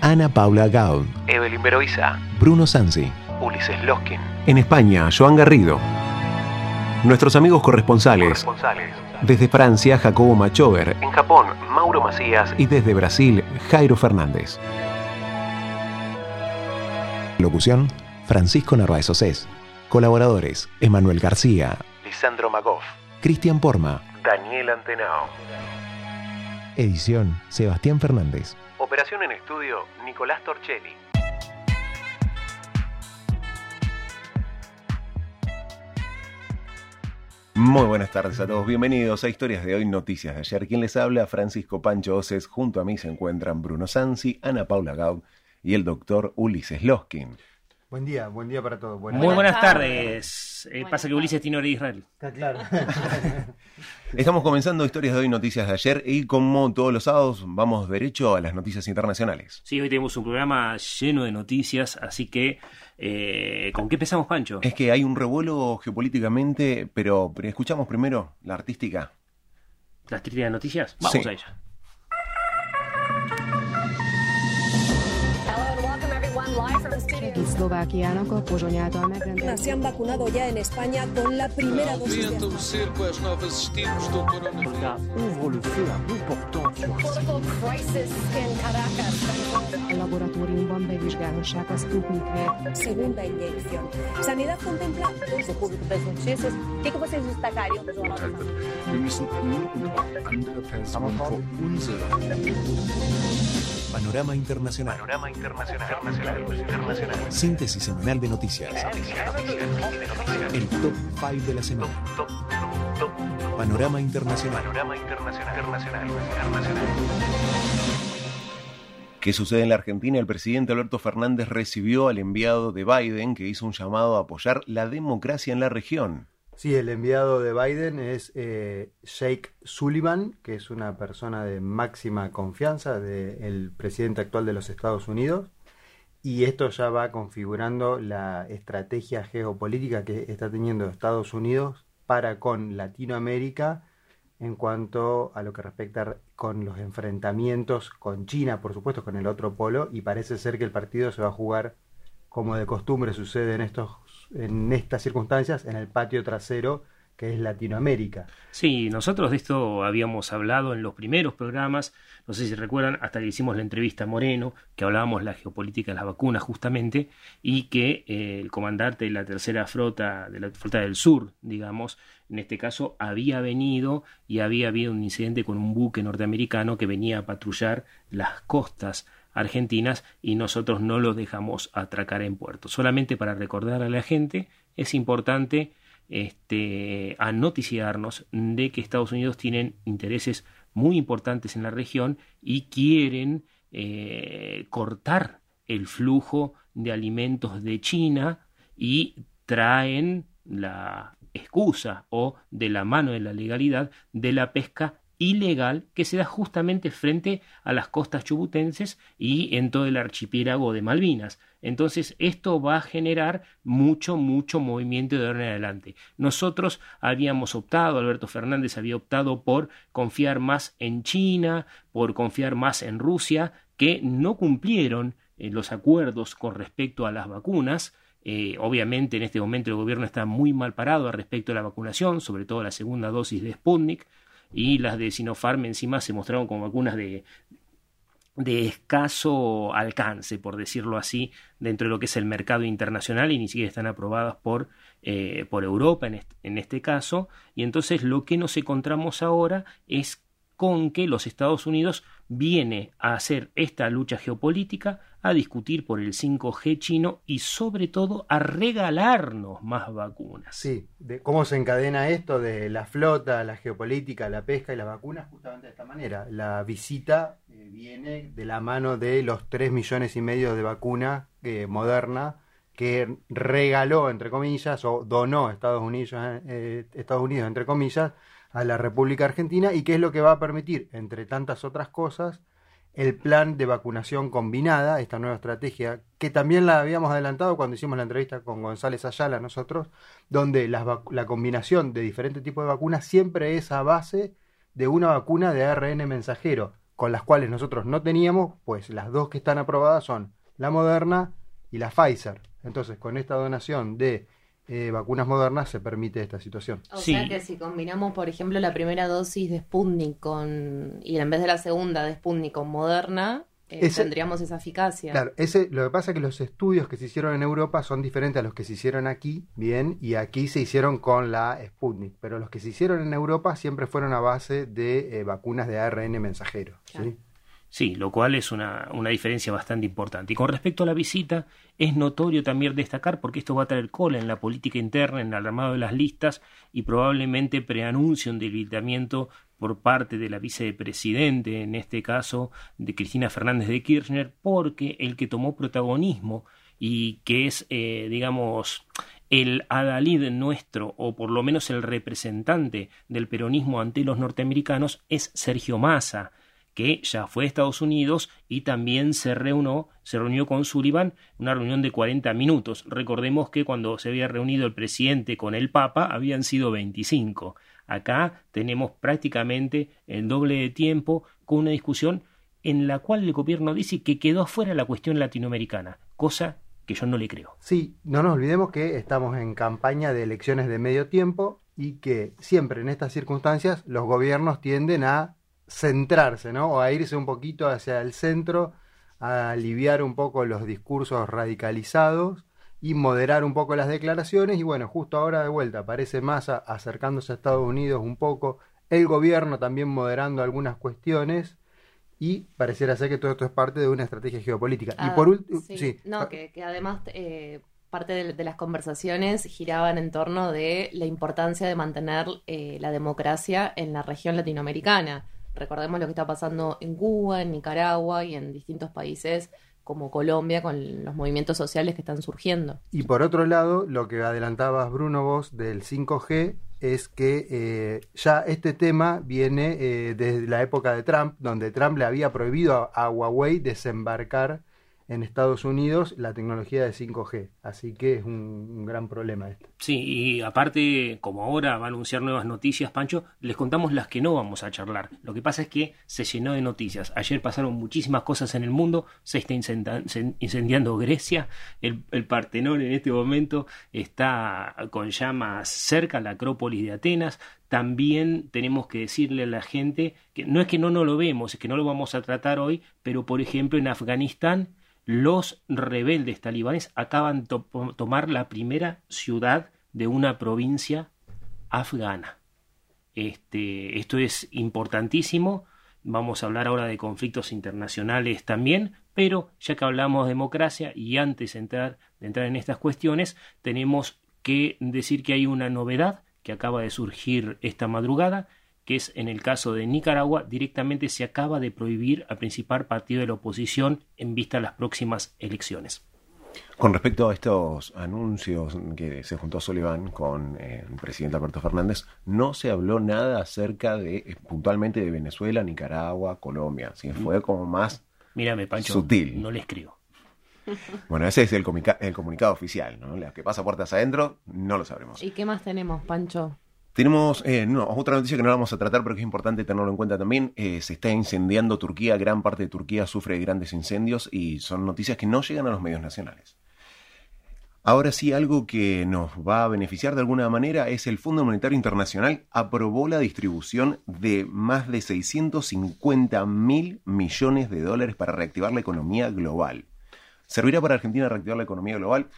Ana Paula Gaud, Evelyn Beroiza, Bruno Sansi. Ulises Loskin. En España, Joan Garrido. Nuestros amigos corresponsales. Corresponsales. Desde Francia, Jacobo Machover. En Japón, Mauro Macías. Y desde Brasil, Jairo Fernández. Locución, Francisco Narváez Océs. Colaboradores, Emanuel García, Lisandro Magoff. Cristian Porma. Daniel Antenao. Edición, Sebastián Fernández. Operación en estudio, Nicolás Torchelli. Muy buenas tardes a todos, bienvenidos a Historias de Hoy, Noticias de Ayer. Quien les habla, Francisco Pancho Oces. Junto a mí se encuentran Bruno Sansi, Ana Paula Gaud y el doctor Ulises Loskin. Buen día, buen día para todos. Buenas Muy buenas Buenas tardes. Eh, pasa que Ulises tiene hora de Israel. Está claro. Estamos comenzando Historias de Hoy, Noticias de Ayer y como todos los sábados vamos derecho a las noticias internacionales. Sí, hoy tenemos un programa lleno de noticias, así que eh, ¿con qué empezamos, Pancho? Es que hay un revuelo geopolíticamente, pero, escuchamos primero la artística. ¿Las trías de noticias? Vamos Sí. a ella. Se han vacunado ya en España con la primera dosis segunda inyección. Sanidad contempla Panorama Internacional. Panorama internacional. Internacional. Síntesis semanal de noticias. El top 5 de la semana. Panorama Internacional. Panorama. Internacional. Internacional. ¿Qué sucede en la Argentina? El presidente Alberto Fernández recibió al enviado de Biden que hizo un llamado a apoyar la democracia en la región. Sí, el enviado de Biden es eh, Jake Sullivan, que es una persona de máxima confianza del presidente actual de los Estados Unidos. Y esto ya va configurando la estrategia geopolítica que está teniendo Estados Unidos para con Latinoamérica en cuanto a lo que respecta con los enfrentamientos con China, por supuesto, con el otro polo, y parece ser que el partido se va a jugar como de costumbre sucede en estos en estas circunstancias en el patio trasero que es Latinoamérica. Sí, nosotros de esto habíamos hablado en los primeros programas, no sé si recuerdan, hasta que hicimos la entrevista a Moreno, que hablábamos la geopolítica de las vacunas justamente, y que eh, el comandante de la tercera flota, de la flota del sur, digamos, en este caso, había venido y había habido un incidente con un buque norteamericano que venía a patrullar las costas argentinas y nosotros no lo dejamos atracar en puerto. Solamente para recordar a la gente, es importante este, de que Estados Unidos tienen intereses muy importantes en la región y quieren eh, cortar el flujo de alimentos de China y traen la excusa o de la mano de la legalidad de la pesca ilegal que se da justamente frente a las costas chubutenses y en todo el archipiélago de Malvinas. Entonces esto va a generar mucho, mucho movimiento de ahora en adelante. Nosotros habíamos optado, Alberto Fernández había optado por confiar más en China, por confiar más en Rusia, que no cumplieron eh, los acuerdos con respecto a las vacunas. Eh, obviamente en este momento el gobierno está muy mal parado respecto a la vacunación, sobre todo la segunda dosis de Sputnik y las de Sinopharm encima se mostraron como vacunas de, de escaso alcance, por decirlo así, dentro de lo que es el mercado internacional y ni siquiera están aprobadas por, eh, por Europa en este, en este caso. Y entonces lo que nos encontramos ahora es con que los Estados Unidos viene a hacer esta lucha geopolítica, a discutir por el 5G chino y sobre todo a regalarnos más vacunas. Sí, de cómo se encadena esto de la flota, la geopolítica, la pesca y las vacunas justamente de esta manera. La visita eh, viene de la mano de los 3 millones y medio de vacuna eh, moderna que regaló, entre comillas, o donó Estados Unidos, eh, Estados Unidos, entre comillas, a la República Argentina y que es lo que va a permitir, entre tantas otras cosas, el plan de vacunación combinada, esta nueva estrategia, que también la habíamos adelantado cuando hicimos la entrevista con González Ayala nosotros, donde vac- la combinación de diferentes tipos de vacunas siempre es a base de una vacuna de ARN mensajero, con las cuales nosotros no teníamos, pues las dos que están aprobadas son la Moderna y la Pfizer. Entonces, con esta donación de eh, vacunas modernas se permite esta situación. O Sí. sea que si combinamos, por ejemplo, la primera dosis de Sputnik con y en vez de la segunda de Sputnik con Moderna, eh, Ese- tendríamos esa eficacia. Claro, ese, lo que pasa es que los estudios que se hicieron en Europa son diferentes a los que se hicieron aquí, bien, y aquí se hicieron con la Sputnik, pero los que se hicieron en Europa siempre fueron a base de eh, vacunas de ARN mensajero. Claro. Sí, lo cual es una, una diferencia bastante importante. Y con respecto a la visita, es notorio también destacar, porque esto va a traer cola en la política interna, en el armado de las listas, y probablemente preanuncie un debilitamiento por parte de la vicepresidente, en este caso de Cristina Fernández de Kirchner, porque el que tomó protagonismo y que es, eh, digamos, el adalid nuestro, o por lo menos el representante del peronismo ante los norteamericanos, es Sergio Massa que ya fue a Estados Unidos y también se reunió, se reunió con Sullivan, una reunión de 40 minutos. Recordemos que cuando se había reunido el presidente con el Papa habían sido 25. Acá tenemos prácticamente el doble de tiempo con una discusión en la cual el gobierno dice que quedó afuera la cuestión latinoamericana, cosa que yo no le creo. Sí, no nos olvidemos que estamos en campaña de elecciones de medio tiempo y que siempre en estas circunstancias los gobiernos tienden a centrarse, ¿no? O a irse un poquito hacia el centro, a aliviar un poco los discursos radicalizados y moderar un poco las declaraciones. Y bueno, justo ahora de vuelta aparece Massa acercándose a Estados Unidos un poco, el gobierno también moderando algunas cuestiones. Y pareciera ser que todo esto es parte de una estrategia geopolítica. y Ah, por último, sí. sí. No, que, que además eh, parte de, de las conversaciones giraban en torno de la importancia de mantener eh, la democracia en la región latinoamericana. Recordemos lo que está pasando en Cuba, en Nicaragua y en distintos países como Colombia con los movimientos sociales que están surgiendo. Y por otro lado, lo que adelantabas, Bruno, vos del 5G es que eh, ya este tema viene eh, desde la época de Trump, donde Trump le había prohibido a, a Huawei desembarcar en Estados Unidos la tecnología de 5G. Así que es un, gran problema esto. Sí, y aparte, como ahora va a anunciar nuevas noticias, Pancho, les contamos las que no vamos a charlar. Lo que pasa es que se llenó de noticias. Ayer pasaron muchísimas cosas en el mundo, se está incendiando Grecia, el, el Partenón en este momento está con llamas cerca, la Acrópolis de Atenas. También tenemos que decirle a la gente que no es que no, no lo vemos, es que no lo vamos a tratar hoy, pero por ejemplo en Afganistán los rebeldes talibanes acaban de to- tomar la primera ciudad de una provincia afgana. Este, esto es importantísimo. Vamos a hablar ahora de conflictos internacionales también, pero ya que hablamos de democracia y antes de entrar, de entrar en estas cuestiones, tenemos que decir que hay una novedad que acaba de surgir esta madrugada, que es en el caso de Nicaragua, directamente se acaba de prohibir al principal partido de la oposición en vista a las próximas elecciones. Con respecto a estos anuncios que se juntó Sullivan con eh, el presidente Alberto Fernández, no se habló nada acerca de eh, puntualmente de Venezuela, Nicaragua, Colombia. ¿sí? Fue como más Mírame, Pancho, Sutil. no les creo. Bueno, ese es el comunicado oficial, ¿no? Lo que pasa puertas adentro, no lo sabremos. ¿Y qué más tenemos, Pancho? Tenemos eh, otra noticia que no vamos a tratar, pero que es importante tenerlo en cuenta también. Eh, se está incendiando Turquía, gran parte de Turquía sufre grandes incendios y son noticias que no llegan a los medios nacionales. Ahora sí, algo que nos va a beneficiar de alguna manera es el Fondo Monetario Internacional aprobó la distribución de más de 650 mil millones de dólares para reactivar la economía global. ¿Servirá para Argentina reactivar la economía global?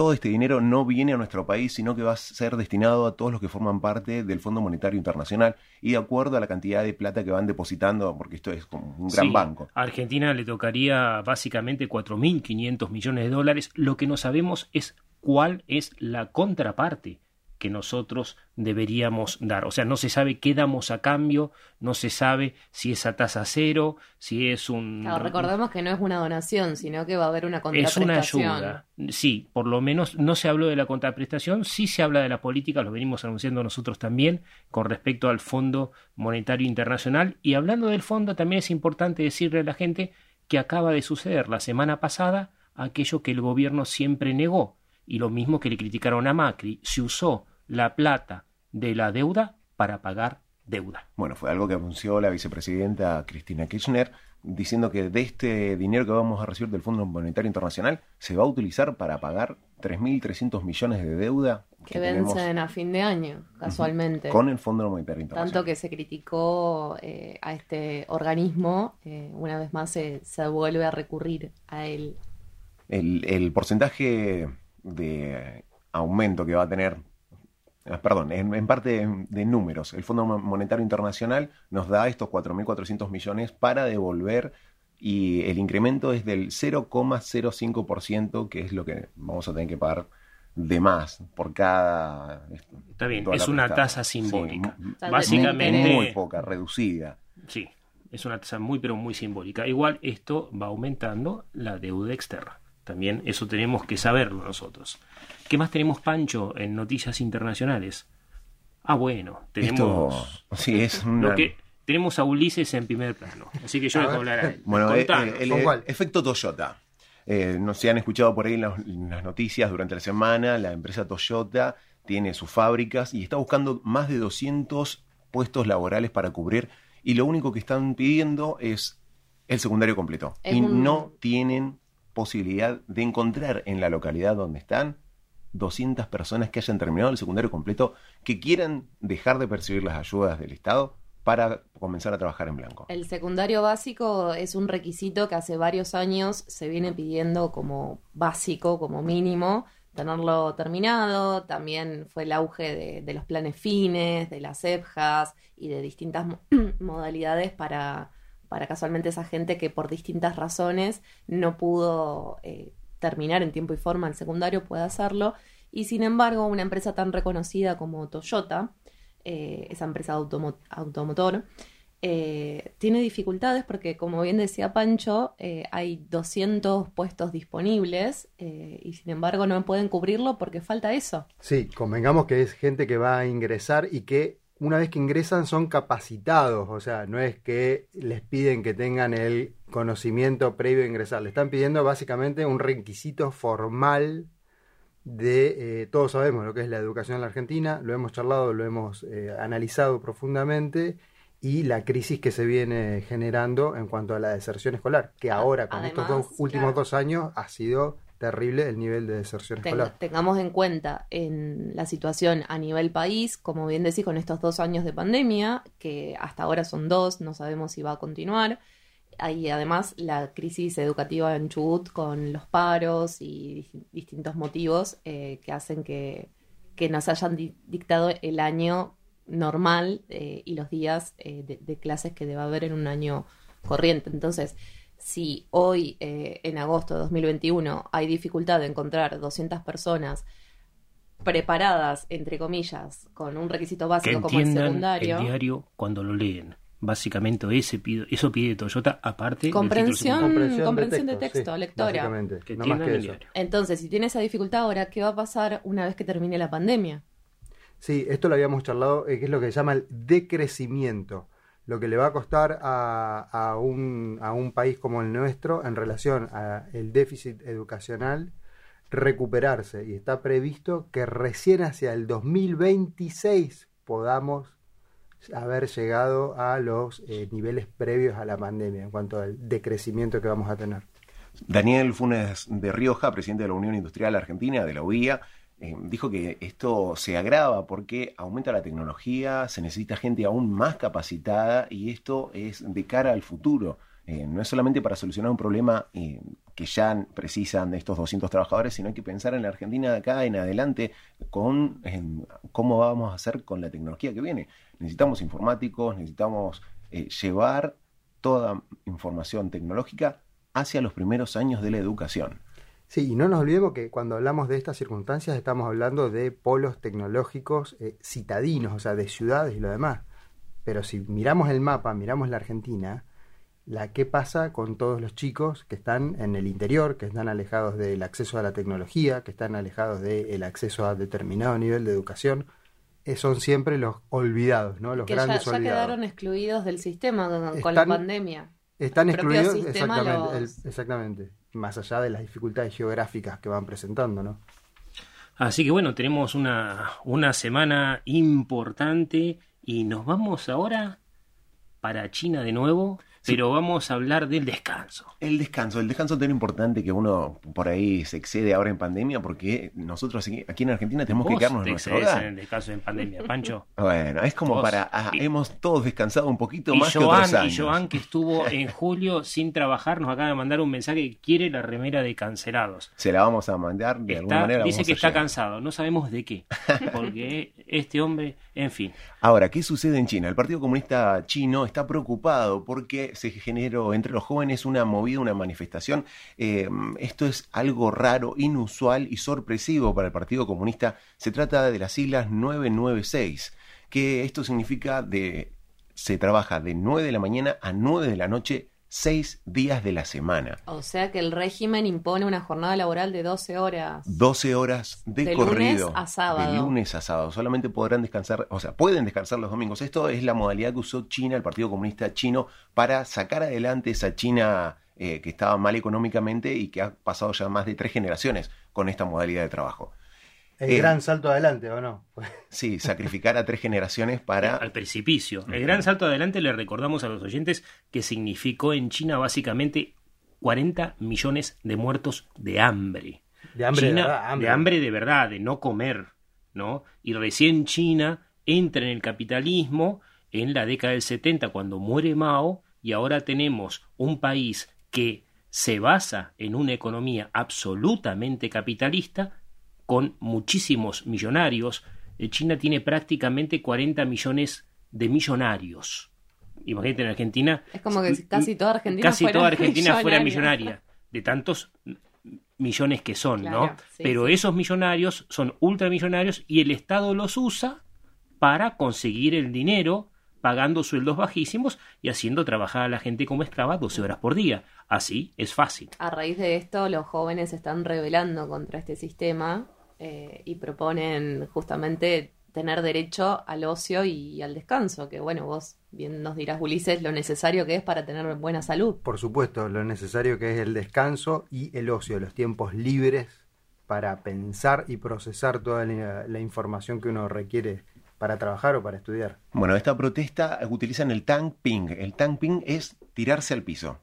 Todo este dinero no viene a nuestro país, sino que va a ser destinado a todos los que forman parte del Fondo Monetario Internacional y de acuerdo a la cantidad de plata que van depositando, porque esto es como un gran Sí, banco. A Argentina le tocaría básicamente 4.500 millones de dólares. Lo que no sabemos es cuál es la contraparte que nosotros deberíamos dar. O sea, no se sabe qué damos a cambio, no se sabe si es a tasa cero, si es un... Claro, recordemos que no es una donación, sino que va a haber una Es contraprestación. una ayuda. Sí, por lo menos no se habló de la contraprestación, sí se habla de la política, lo venimos anunciando nosotros también con respecto al Fondo Monetario Internacional. Y hablando del fondo, también es importante decirle a la gente que acaba de suceder la semana pasada aquello que el gobierno siempre negó. Y lo mismo que le criticaron a Macri, se usó la plata de la deuda para pagar deuda. Bueno, fue algo que anunció la vicepresidenta Cristina Kirchner, diciendo que de este dinero que vamos a recibir del Fondo Monetario Internacional se va a utilizar para pagar 3.300 millones de deuda Que tenemos vencen a fin de año, casualmente. con el Fondo Monetario Internacional. Tanto que se criticó eh, a este organismo, eh, una vez más se, se vuelve a recurrir a él. El, el porcentaje de aumento que va a tener, perdón, en, en parte de, de números, el Fondo Monetario Internacional nos da estos 4.400 millones para devolver y el incremento es del 0,05%, que es lo que vamos a tener que pagar de más por cada... Está bien, es una tasa simbólica. Sí, Básicamente, muy, muy poca, reducida. sí, es una tasa muy, pero muy simbólica. Igual esto va aumentando la deuda externa. También eso tenemos que saberlo nosotros. ¿Qué más tenemos, Pancho, en noticias internacionales? Ah, bueno, tenemos... Esto sí es una... Lo que, tenemos a Ulises en primer plano. Así que yo A les voy a hablar a él. Bueno, eh, eh, efecto Toyota. Eh, no se han escuchado por ahí en las, en las noticias durante la semana. La empresa Toyota tiene sus fábricas y está buscando más de 200 puestos laborales para cubrir. Y lo único que están pidiendo es el secundario completo. Es y un- no tienen posibilidad de encontrar en la localidad donde están 200 personas que hayan terminado el secundario completo que quieran dejar de percibir las ayudas del Estado para comenzar a trabajar en blanco. El secundario básico es un requisito que hace varios años se viene pidiendo como básico, como mínimo, tenerlo terminado. También fue el auge de, los planes fines, de las EPJAs y de distintas mo- modalidades para, para casualmente esa gente que por distintas razones no pudo eh, terminar en tiempo y forma el secundario pueda hacerlo. Y sin embargo, una empresa tan reconocida como Toyota, eh, esa empresa automo- automotor, eh, tiene dificultades porque, como bien decía Pancho, eh, hay 200 puestos disponibles y sin embargo no pueden cubrirlo porque falta eso. Sí, convengamos que es gente que va a ingresar y que una vez que ingresan son capacitados, o sea, no es que les piden que tengan el conocimiento previo a ingresar, le están pidiendo básicamente un requisito formal de, eh, todos sabemos lo que es la educación en la Argentina, lo hemos charlado, lo hemos eh, analizado profundamente y la crisis que se viene generando en cuanto a la deserción escolar, que ahora con estos dos últimos claro. dos años ha sido terrible el nivel de deserción Ten- escolar. tengamos en cuenta en la situación a nivel país, como bien decís, con estos dos años de pandemia, que hasta ahora son dos, no sabemos si va a continuar. Hay además la crisis educativa en Chubut con los paros y dis- distintos motivos eh, que hacen que, que nos hayan di- dictado el año normal eh, y los días eh, de, de clases que debe haber en un año corriente. Entonces, si hoy, eh, en agosto de 2021, hay dificultad de encontrar 200 personas preparadas, entre comillas, con un requisito que básico como el secundario, el diario cuando lo leen. Básicamente ese pide, eso pide Toyota aparte del comprensión, comprensión, de texto, sí, lectora. básicamente, Que no más que eso. diario. Entonces, si tiene esa dificultad ahora, ¿qué va a pasar una vez que termine la pandemia? Sí, esto lo habíamos charlado, eh, que es lo que se llama el decrecimiento, lo que le va a costar a, a un, a un país como el nuestro en relación al déficit educacional recuperarse. Y está previsto que recién hacia el 2026 podamos haber llegado a los eh, niveles previos a la pandemia en cuanto al decrecimiento que vamos a tener. Daniel Funes de Rioja, presidente de la Unión Industrial Argentina, de la UIA, eh, dijo que esto se agrava porque aumenta la tecnología, se necesita gente aún más capacitada y esto es de cara al futuro. Eh, no es solamente para solucionar un problema eh, que ya precisan de estos 200 trabajadores, sino hay que pensar en la Argentina de acá en adelante con cómo vamos a hacer con la tecnología que viene. Necesitamos informáticos, necesitamos llevar toda información tecnológica hacia los primeros años de la educación. Sí, y no nos olvidemos que cuando hablamos de estas circunstancias estamos hablando de polos tecnológicos eh, citadinos, o sea, de ciudades y lo demás. Pero si miramos el mapa, miramos la Argentina, la qué pasa con todos los chicos que están en el interior, que están alejados del acceso a la tecnología, que están alejados del acceso a determinado nivel de educación, eh, son siempre los olvidados, ¿no? Los que grandes ya, ya olvidados. quedaron excluidos del sistema con, la pandemia. Están El excluidos, exactamente, los- el- exactamente, más allá de las dificultades geográficas que van presentando, ¿no? Así que bueno, tenemos una, una semana importante y nos vamos ahora para China de nuevo, pero vamos a hablar del descanso. El descanso, el descanso tan importante que uno por ahí se excede ahora en pandemia porque nosotros aquí, aquí en Argentina tenemos que quedarnos te en nuestro hogar. en el descanso en pandemia, Pancho. Bueno, es como Vos. para... ah, Y- hemos todos descansado un poquito Y más que otros Joan, y años. Joan, que estuvo en julio sin trabajar, nos acaba de mandar un mensaje que quiere la remera de cancelados. Se la vamos a mandar de alguna manera. dice que está llegar. cansado, no sabemos de qué. Porque este hombre, en fin. Ahora, ¿qué sucede en China? El Partido Comunista Chino está preocupado porque se generó entre los jóvenes una movida, una manifestación. Eh, esto es algo raro, inusual y sorpresivo para el Partido Comunista. Se trata de las siglas 996, que esto significa de se trabaja de 9 de la mañana a 9 de la noche, seis días de la semana. O sea que el régimen impone una jornada laboral de 12 horas. 12 horas de, De lunes corrido. a sábado. De lunes a sábado. Solamente podrán descansar, o sea, pueden descansar los domingos. Esto es la modalidad que usó China, el Partido Comunista Chino, para sacar adelante esa China eh, que estaba mal económicamente y que ha pasado ya más de tres generaciones con esta modalidad de trabajo. El Eh, gran salto adelante, ¿o no? Sí, sacrificar a tres generaciones para... Al precipicio. El gran salto adelante le recordamos a los oyentes que significó en China básicamente 40 millones de muertos de hambre. De hambre de verdad, hambre. de hambre de verdad, de no comer, ¿no? Y recién China entra en el capitalismo en la década del 70 cuando muere Mao y ahora tenemos un país que se basa en una economía absolutamente capitalista con muchísimos millonarios. Eh, China tiene prácticamente 40 millones de millonarios. Imagínate en Argentina. Es como que casi toda Argentina Casi fuera toda Argentina fuera millonaria. millonaria. De tantos millones que son, Claro, ¿no? sí, Pero sí. esos millonarios son ultramillonarios y el Estado los usa para conseguir el dinero pagando sueldos bajísimos y haciendo trabajar a la gente como esclava 12 horas por día. Así es fácil. A raíz de esto, los jóvenes se están rebelando contra este sistema eh, y proponen justamente tener derecho al ocio y al descanso, que bueno, vos bien nos dirás, Ulises, lo necesario que es para tener buena salud. Por supuesto, lo necesario que es el descanso y el ocio, los tiempos libres para pensar y procesar toda la, la información que uno requiere para trabajar o para estudiar. Bueno, esta protesta utilizan el tang ping. El tang ping es tirarse al piso.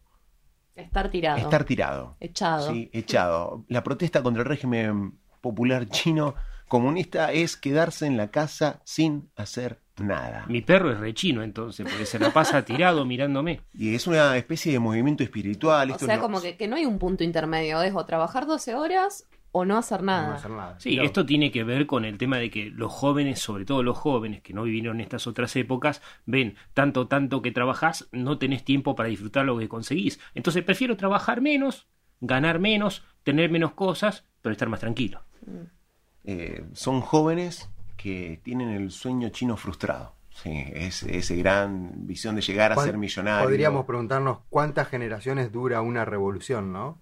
Estar tirado. Estar tirado. Echado. Sí, echado. La protesta contra el régimen popular chino comunista es quedarse en la casa sin hacer nada. Mi perro es rechino entonces, porque se la pasa tirado mirándome. Y es una especie de movimiento espiritual. O Esto sea, no- como que, que no hay un punto intermedio, es o trabajar 12 horas o no hacer nada. No hacer nada. Sí, Claro. esto tiene que ver con el tema de que los jóvenes, sobre todo los jóvenes que no vivieron estas otras épocas, ven tanto, tanto que trabajás, no tenés tiempo para disfrutar lo que conseguís. Entonces prefiero trabajar menos, ganar menos, tener menos cosas, pero estar más tranquilo. Eh, son jóvenes que tienen el sueño chino frustrado. Sí, es esa gran visión de llegar a ¿Cuán- ser millonario. Podríamos preguntarnos cuántas generaciones dura una revolución, ¿no?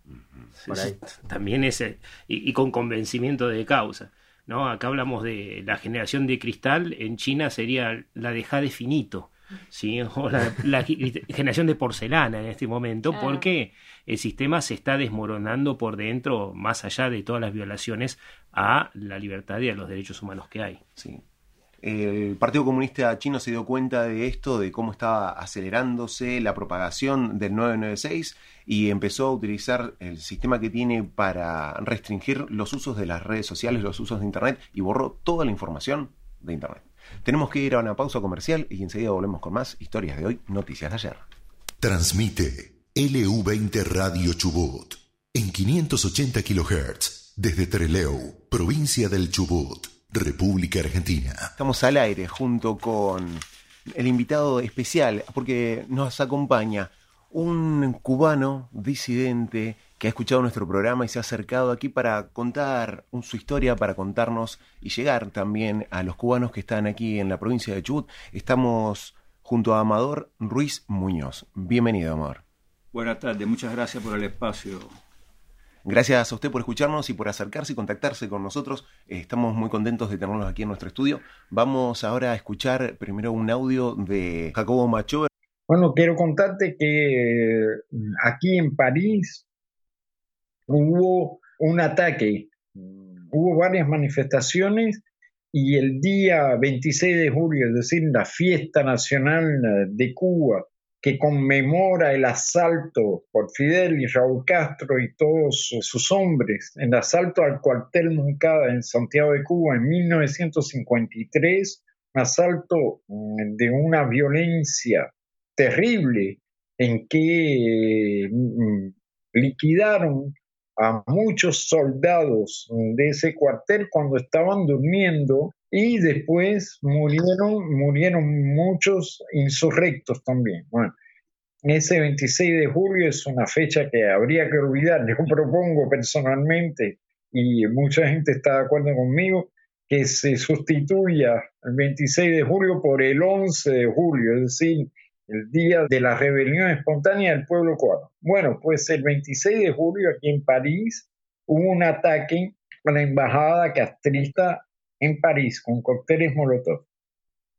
También es, eh, y, y con convencimiento de causa. ¿no? Acá hablamos de la generación de cristal, en China sería la de jade finito. ¿sí? O la, la generación de porcelana en este momento, Claro. porque el sistema se está desmoronando por dentro, más allá de todas las violaciones a la libertad y a los derechos humanos que hay. Sí. El Partido Comunista Chino se dio cuenta de esto, de cómo estaba acelerándose la propagación del 996 y empezó a utilizar el sistema que tiene para restringir los usos de las redes sociales, los usos de Internet y borró toda la información de Internet. Tenemos que ir a una pausa comercial y enseguida volvemos con más historias de hoy, noticias de ayer. Transmite LU20 Radio Chubut en 580 kHz desde Treleu, provincia del Chubut, República Argentina. Estamos al aire junto con el invitado especial porque nos acompaña un cubano disidente que ha escuchado nuestro programa y se ha acercado aquí para contar su historia, para contarnos y llegar también a los cubanos que están aquí en la provincia de Chubut. Estamos junto a Amador Ruiz Muñoz. Bienvenido, Amador. Buenas tardes, muchas gracias por el espacio. Gracias a usted por escucharnos y por acercarse y contactarse con nosotros. Estamos muy contentos de tenerlos aquí en nuestro estudio. Vamos ahora a escuchar primero un audio de Jacobo Macho. Bueno, quiero contarte que aquí en París hubo un ataque, hubo varias manifestaciones y el día 26 de julio, es decir, la fiesta nacional de Cuba, que conmemora el asalto por Fidel y Raúl Castro y todos sus hombres, el asalto al cuartel Moncada en Santiago de Cuba en 1953, un asalto mm, de una violencia terrible en que mm, liquidaron a muchos soldados de ese cuartel cuando estaban durmiendo y después murieron, murieron muchos insurrectos también. Bueno, ese 26 de julio es una fecha que habría que olvidar. Yo propongo personalmente, y mucha gente está de acuerdo conmigo, que se sustituya el 26 de julio por el 11 de julio, es decir, el día de la rebelión espontánea del pueblo cubano. Bueno, pues el 26 de julio aquí en París hubo un ataque a la embajada castrista en París con cócteles Molotov.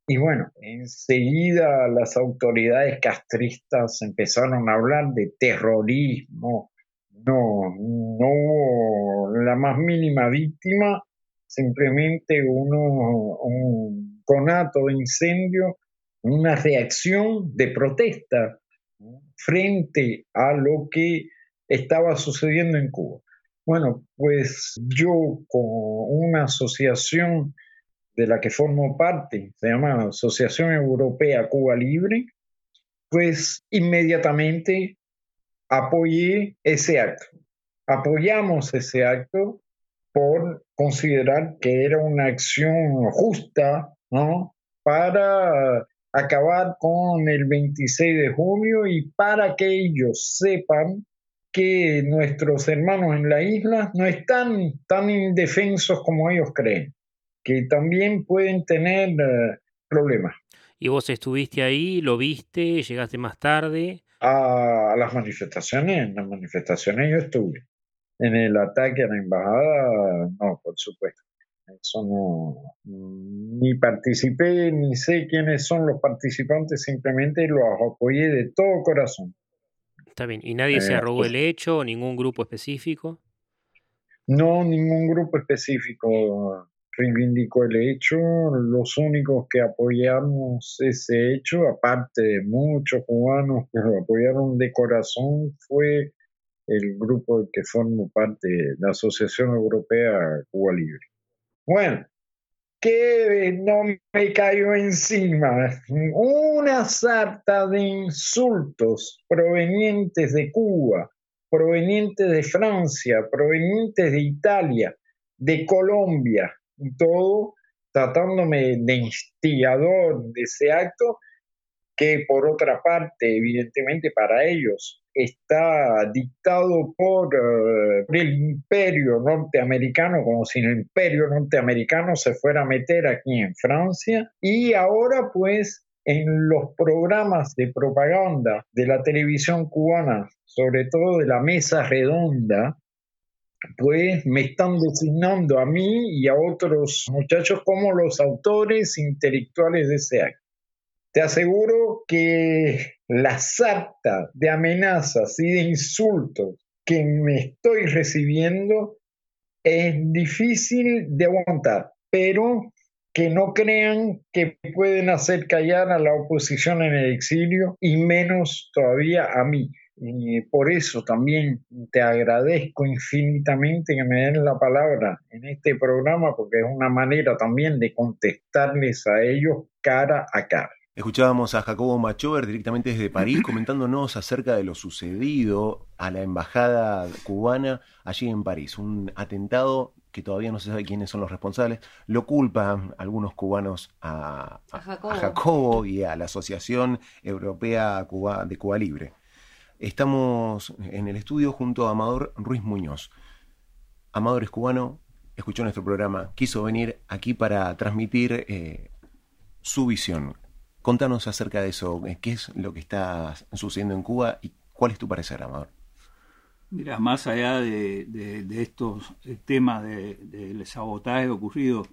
Y bueno, enseguida las autoridades castristas empezaron a hablar de terrorismo. No, no la más mínima víctima, simplemente uno, un conato de incendio una reacción de protesta frente a lo que estaba sucediendo en Cuba. Bueno, pues yo con una asociación de la que formo parte, se llama Asociación Europea Cuba Libre, pues inmediatamente apoyé ese acto. Apoyamos ese acto por considerar que era una acción justa, ¿no? Para acabar con el 26 de junio y para que ellos sepan que nuestros hermanos en la isla no están tan indefensos como ellos creen, que también pueden tener eh, problemas. ¿Y vos estuviste ahí, lo viste, llegaste más tarde? A, las manifestaciones, en las manifestaciones yo estuve. En el ataque a la embajada, no, por supuesto. Eso no, ni participé, ni sé quiénes son los participantes, simplemente los apoyé de todo corazón. Está bien, ¿y nadie se eh, arrogó el hecho, ningún grupo específico? No, ningún grupo específico reivindicó el hecho. Los únicos que apoyamos ese hecho, aparte de muchos cubanos que lo apoyaron de corazón, fue el grupo del que formo parte, la Asociación Europea Cuba Libre. Bueno, que no me cayó encima. Una sarta de insultos provenientes de Cuba, provenientes de Francia, provenientes de Italia, de Colombia, todo tratándome de instigador de ese acto, que por otra parte, evidentemente para ellos, está dictado por eh, el imperio norteamericano, como si el imperio norteamericano se fuera a meter aquí en Francia. Y ahora pues en los programas de propaganda de la televisión cubana, sobre todo de la mesa redonda, pues me están designando a mí y a otros muchachos como los autores intelectuales de ese acto. Te aseguro que la sarta de amenazas y de insultos que me estoy recibiendo es difícil de aguantar, pero que no crean que pueden hacer callar a la oposición en el exilio y menos todavía a mí. Por eso también te agradezco infinitamente que me den la palabra en este programa, porque es una manera también de contestarles a ellos cara a cara. Escuchábamos a Jacobo Machover directamente desde París comentándonos acerca de lo sucedido a la embajada cubana allí en París. Un atentado que todavía no se sabe quiénes son los responsables. Lo culpan algunos cubanos a, Jacobo. y a la Asociación Europea de Cuba Libre. Estamos en el estudio junto a Amador Ruiz Muñoz. Amador es cubano, escuchó nuestro programa, quiso venir aquí para transmitir eh, su visión. Contanos acerca de eso, eh, qué es lo que está sucediendo en Cuba y cuál es tu parecer, Amador. Mira, más allá de, de estos temas del sabotaje ocurrido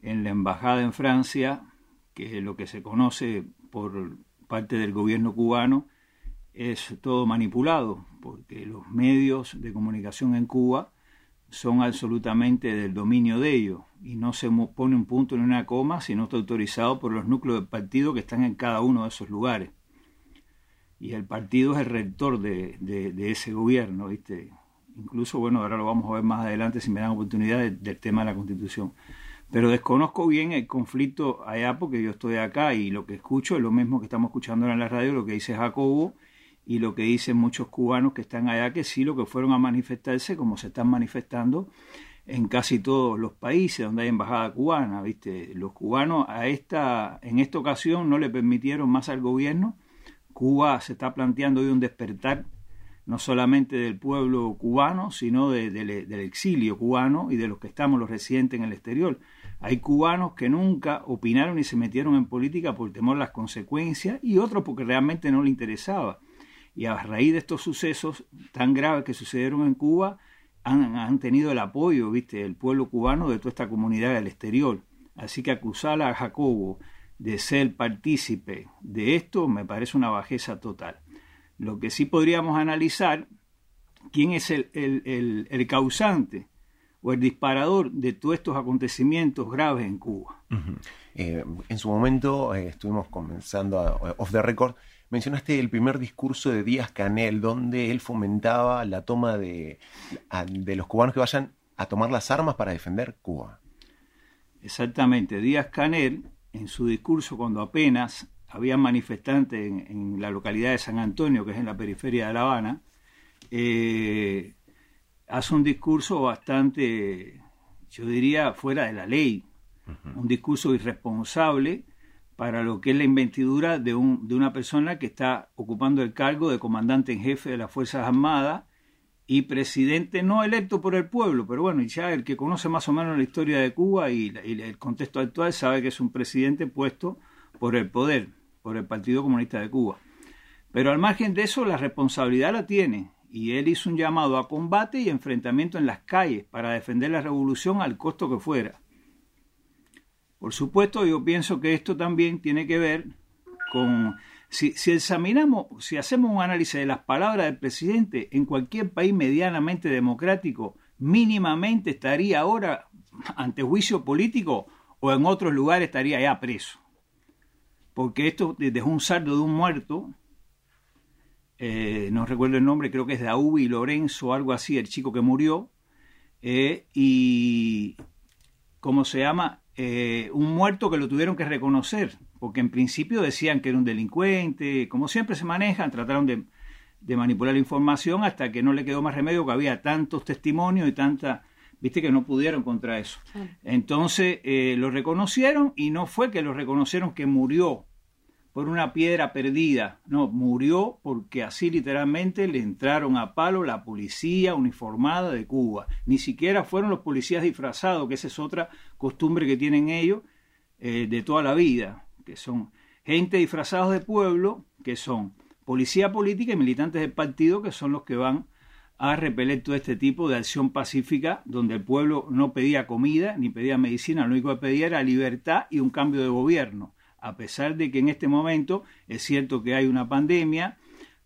en la embajada en Francia, que lo que se conoce por parte del gobierno cubano, es todo manipulado, porque los medios de comunicación en Cuba son absolutamente del dominio de ellos y no se pone un punto en una coma si no está autorizado por los núcleos de partido que están en cada uno de esos lugares. Y el partido es el rector de, ese gobierno, ¿viste? Incluso, bueno, ahora lo vamos a ver más adelante si me dan oportunidad del tema de la Constitución. Pero desconozco bien el conflicto allá porque yo estoy acá y lo que escucho es lo mismo que estamos escuchando en la radio, lo que dice Jacobo y lo que dicen muchos cubanos que están allá, que sí lo que fueron a manifestarse, como se están manifestando en casi todos los países donde hay embajada cubana, ¿viste? Los cubanos a esta, en esta ocasión no le permitieron más al gobierno. Cuba se está planteando hoy un despertar no solamente del pueblo cubano, sino del exilio cubano y de los que estamos los residentes en el exterior. Hay cubanos que nunca opinaron y se metieron en política por temor a las consecuencias y otros porque realmente no les interesaba. Y a raíz de estos sucesos tan graves que sucedieron en Cuba, han, tenido el apoyo, viste, del pueblo cubano de toda esta comunidad del exterior. Así que acusar a Jacobo de ser partícipe de esto me parece una bajeza total. Lo que sí podríamos analizar, quién es el, el, causante o el disparador de todos estos acontecimientos graves en Cuba. Eh, en su momento eh, estuvimos comenzando a, off the record mencionaste el primer discurso de Díaz Canel, donde él fomentaba la toma de, de los cubanos que vayan a tomar las armas para defender Cuba. Exactamente, Díaz Canel, en su discurso cuando apenas había manifestantes en, la localidad de San Antonio, que es en la periferia de La Habana, eh, hace un discurso bastante, yo diría, fuera de la ley, un discurso irresponsable para lo que es la investidura de, un, de una persona que está ocupando el cargo de comandante en jefe de las Fuerzas Armadas y presidente no electo por el pueblo, pero bueno, ya el que conoce más o menos la historia de Cuba y, el contexto actual sabe que es un presidente puesto por el poder, por el Partido Comunista de Cuba. Pero al margen de eso, la responsabilidad la tiene y él hizo un llamado a combate y enfrentamiento en las calles para defender la revolución al costo que fuera. Por supuesto, yo pienso que esto también tiene que ver con, si, examinamos, si hacemos un análisis de las palabras del presidente en cualquier país medianamente democrático, mínimamente estaría ahora ante juicio político o en otros lugares estaría ya preso. Porque esto dejó un saldo de un muerto, eh, no recuerdo el nombre, creo que es Daubi Lorenzo algo así, el chico que murió, eh, y, ¿cómo se llama? Eh, un muerto que lo tuvieron que reconocer, porque en principio decían que era un delincuente, como siempre se manejan, trataron de, manipular la información hasta que no le quedó más remedio que había tantos testimonios y tanta, viste que no pudieron contra eso. Entonces eh, lo reconocieron y no fue que lo reconocieron que murió, por una piedra perdida. No, murió porque así literalmente le entraron a palo la policía uniformada de Cuba. Ni siquiera fueron los policías disfrazados, que esa es otra costumbre que tienen ellos eh, de toda la vida, que son gente disfrazados de pueblo, que son policía política y militantes del partido, que son los que van a repeler todo este tipo de acción pacífica, donde el pueblo no pedía comida ni pedía medicina, lo único que pedía era libertad y un cambio de gobierno a pesar de que en este momento es cierto que hay una pandemia,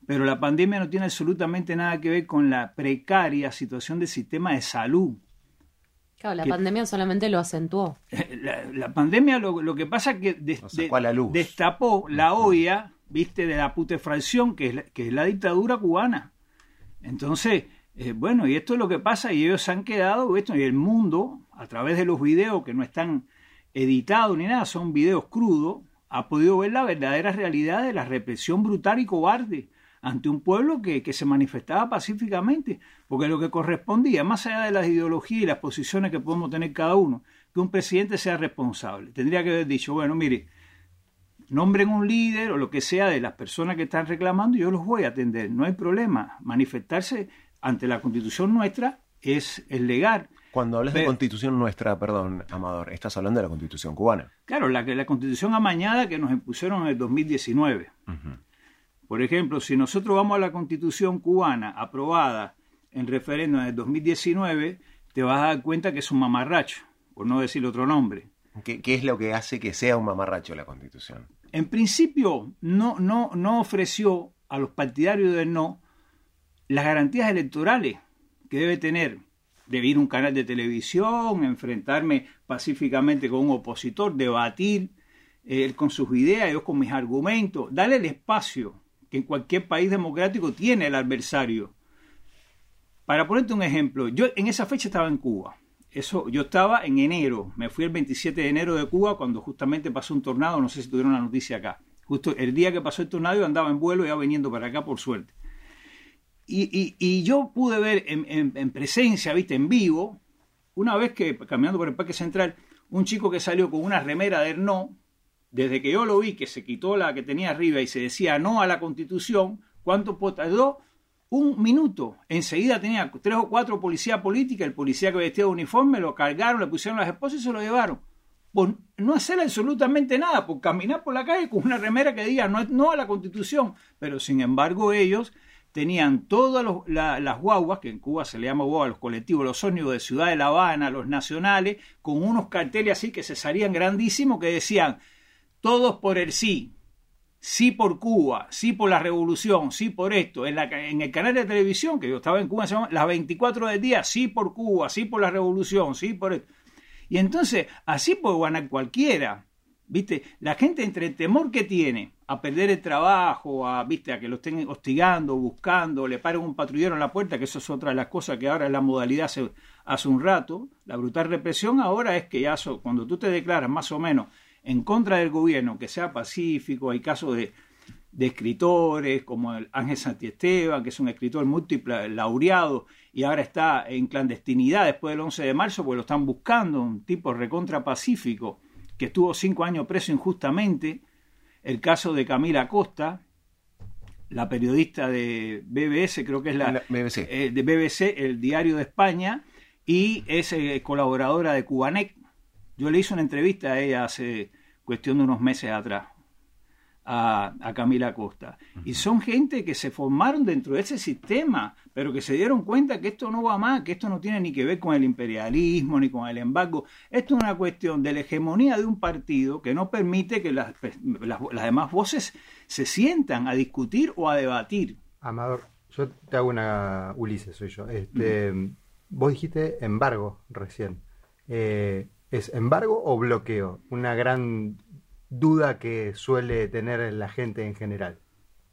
pero la pandemia no tiene absolutamente nada que ver con la precaria situación del sistema de salud. Claro, la pandemia solamente lo acentuó. La, pandemia lo, que pasa es que destapó la olla, viste, de la putefracción que es la, que es la dictadura cubana. Entonces, eh, bueno, y esto es lo que pasa y ellos se han quedado, esto, y el mundo, a través de los videos que no están editado ni nada, son videos crudos, ha podido ver la verdadera realidad de la represión brutal y cobarde ante un pueblo que, que, se manifestaba pacíficamente, porque lo que correspondía, más allá de las ideologías y las posiciones que podemos tener cada uno, que un presidente sea responsable. Tendría que haber dicho, bueno, mire, nombren un líder o lo que sea de las personas que están reclamando yo los voy a atender, no hay problema. Manifestarse ante la constitución nuestra es, es legal. Cuando hablas de constitución nuestra, perdón, Amador, estás hablando de la constitución cubana. Claro, la, la constitución amañada que nos impusieron en el 2019. Por ejemplo, si nosotros vamos a la constitución cubana aprobada en referéndum en el 2019, te vas a dar cuenta que es un mamarracho, por no decir otro nombre. ¿Qué, ¿Qué, es lo que hace que sea un mamarracho la constitución? En principio, no, no, no ofreció a los partidarios del no las garantías electorales que debe tener de ir a un canal de televisión, enfrentarme pacíficamente con un opositor, debatir eh, con sus ideas, yo con mis argumentos, darle el espacio que en cualquier país democrático tiene el adversario. Para ponerte un ejemplo, yo en esa fecha estaba en Cuba. Eso, yo estaba en enero, me fui el 27 de enero de Cuba cuando justamente pasó un tornado, no sé si tuvieron la noticia acá. Justo el día que pasó el tornado yo andaba en vuelo ya viniendo para acá por suerte. Y, y, yo pude ver en, en, presencia, viste, en vivo, una vez que caminando por el Parque Central, un chico que salió con una remera de no, desde que yo lo vi, que se quitó la que tenía arriba y se decía no a la constitución, ¿cuánto tardó? Un minuto. Enseguida tenía tres o cuatro policías políticas, el policía que vestía de uniforme, lo cargaron, le pusieron las esposas y se lo llevaron. Por no hacer absolutamente nada, por caminar por la calle con una remera que diga no, no a la constitución. Pero sin embargo ellos tenían todas las guaguas, que en Cuba se le llama guagua a los colectivos, los ómnibus de Ciudad de La Habana, los nacionales, con unos carteles así que se salían grandísimos que decían, todos por el sí, sí por Cuba, sí por la revolución, sí por esto. En, el canal de televisión, que yo estaba en Cuba, las 24 del día, sí por Cuba, sí por la revolución, sí por esto. Y entonces, así puede ganar cualquiera. ¿Viste? La gente entre el temor que tiene a perder el trabajo, a, ¿viste? a que lo estén hostigando, buscando, le paren un patrullero en la puerta, que eso es otra de las cosas que ahora la modalidad hace, hace un rato, la brutal represión ahora es que ya cuando tú te declaras más o menos en contra del gobierno, que sea pacífico, hay casos de, de escritores como el Ángel Santiesteban, que es un escritor múltiple, laureado, y ahora está en clandestinidad después del 11 de marzo, porque lo están buscando, un tipo recontra pacífico que estuvo cinco años preso injustamente, el caso de Camila Costa, la periodista de BBC, creo que es la, BBC. Eh, de BBC, el diario de España, y es eh, colaboradora de Cubanec. Yo le hice una entrevista a ella hace cuestión de unos meses atrás a, Camila Costa. Y son gente que se formaron dentro de ese sistema, pero que se dieron cuenta que esto no va más, que esto no tiene ni que ver con el imperialismo ni con el embargo. Esto es una cuestión de la hegemonía de un partido que no permite que las, las, demás voces se sientan a discutir o a debatir. Amador, yo te hago una. Ulises, soy yo. Este, Vos dijiste embargo recién. Eh, ¿Es embargo o bloqueo? Una gran duda que suele tener la gente en general?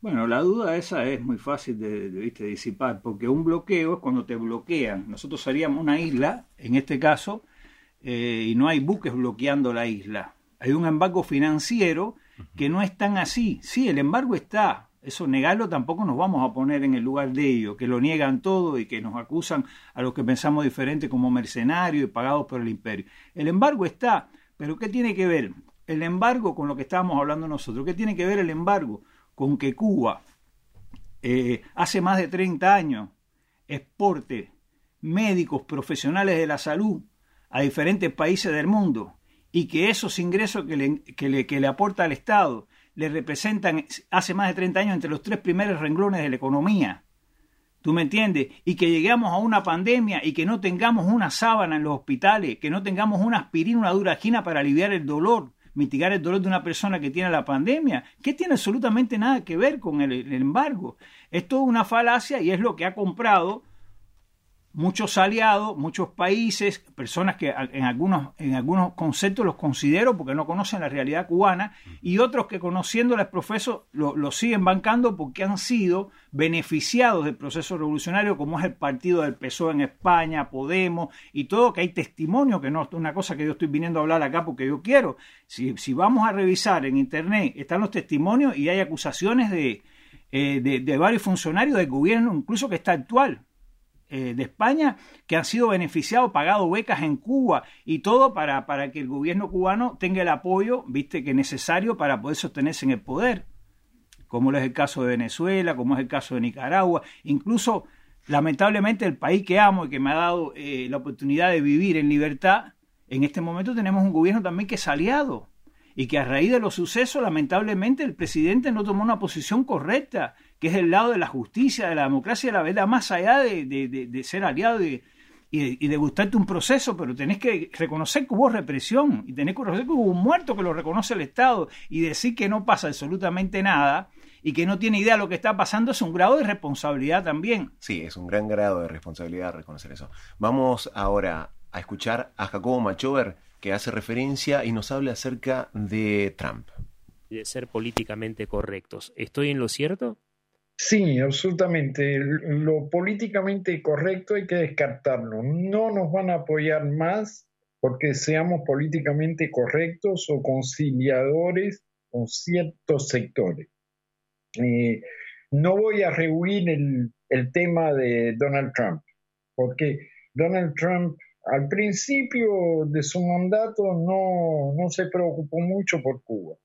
Bueno, la duda esa es muy fácil de, disipar, porque un bloqueo es cuando te bloquean. Nosotros seríamos una isla, en este caso, eh, y no hay buques bloqueando la isla. Hay un embargo financiero que no es tan así. Sí, el embargo está. Eso negarlo tampoco nos vamos a poner en el lugar de ellos, que lo niegan todo y que nos acusan a los que pensamos diferente como mercenarios y pagados por el imperio. El embargo está, pero ¿qué tiene que ver? El embargo con lo que estábamos hablando nosotros. ¿Qué tiene que ver el embargo? Con que Cuba eh, hace más de 30 años exporte médicos profesionales de la salud a diferentes países del mundo y que esos ingresos que le, que le, que le aporta al Estado le representan hace más de 30 años entre los tres primeros renglones de la economía. ¿Tú me entiendes? Y que lleguemos a una pandemia y que no tengamos una sábana en los hospitales, que no tengamos una aspirina, una duragina para aliviar el dolor, mitigar el dolor de una persona que tiene la pandemia, que tiene absolutamente nada que ver con el, embargo. Es toda una falacia y es lo que ha comprado muchos aliados, muchos países, personas que en algunos, en algunos conceptos los considero porque no conocen la realidad cubana, y otros que conociéndoles profeso lo, lo, siguen bancando porque han sido beneficiados del proceso revolucionario, como es el partido del PSOE en España, Podemos y todo, que hay testimonio, que no es una cosa que yo estoy viniendo a hablar acá porque yo quiero. Si, si vamos a revisar en internet, están los testimonios y hay acusaciones de, eh, de, de varios funcionarios del gobierno, incluso que está actual eh, de España que han sido beneficiados, pagado becas en Cuba y todo para, para que el gobierno cubano tenga el apoyo, viste, que es necesario para poder sostenerse en el poder, como es el caso de Venezuela, como es el caso de Nicaragua, incluso lamentablemente el país que amo y que me ha dado eh, la oportunidad de vivir en libertad, en este momento tenemos un gobierno también que es aliado y que a raíz de los sucesos, lamentablemente, el presidente no tomó una posición correcta, que es el lado de la justicia, de la democracia, de la verdad, más allá de, de, ser aliado y, y, de gustarte un proceso, pero tenés que reconocer que hubo represión y tenés que reconocer que hubo un muerto que lo reconoce el Estado y decir que no pasa absolutamente nada y que no tiene idea de lo que está pasando es un grado de responsabilidad también. Sí, es un gran grado de responsabilidad reconocer eso. Vamos ahora a escuchar a Jacobo Machover que hace referencia y nos habla acerca de Trump. De ser políticamente correctos. ¿Estoy en lo cierto? Sí, absolutamente. Lo políticamente correcto hay que descartarlo. No nos van a apoyar más porque seamos políticamente correctos o conciliadores con ciertos sectores. Eh, no voy a rehuir el, tema de Donald Trump, porque Donald Trump al principio de su mandato no, no se preocupó mucho por Cuba.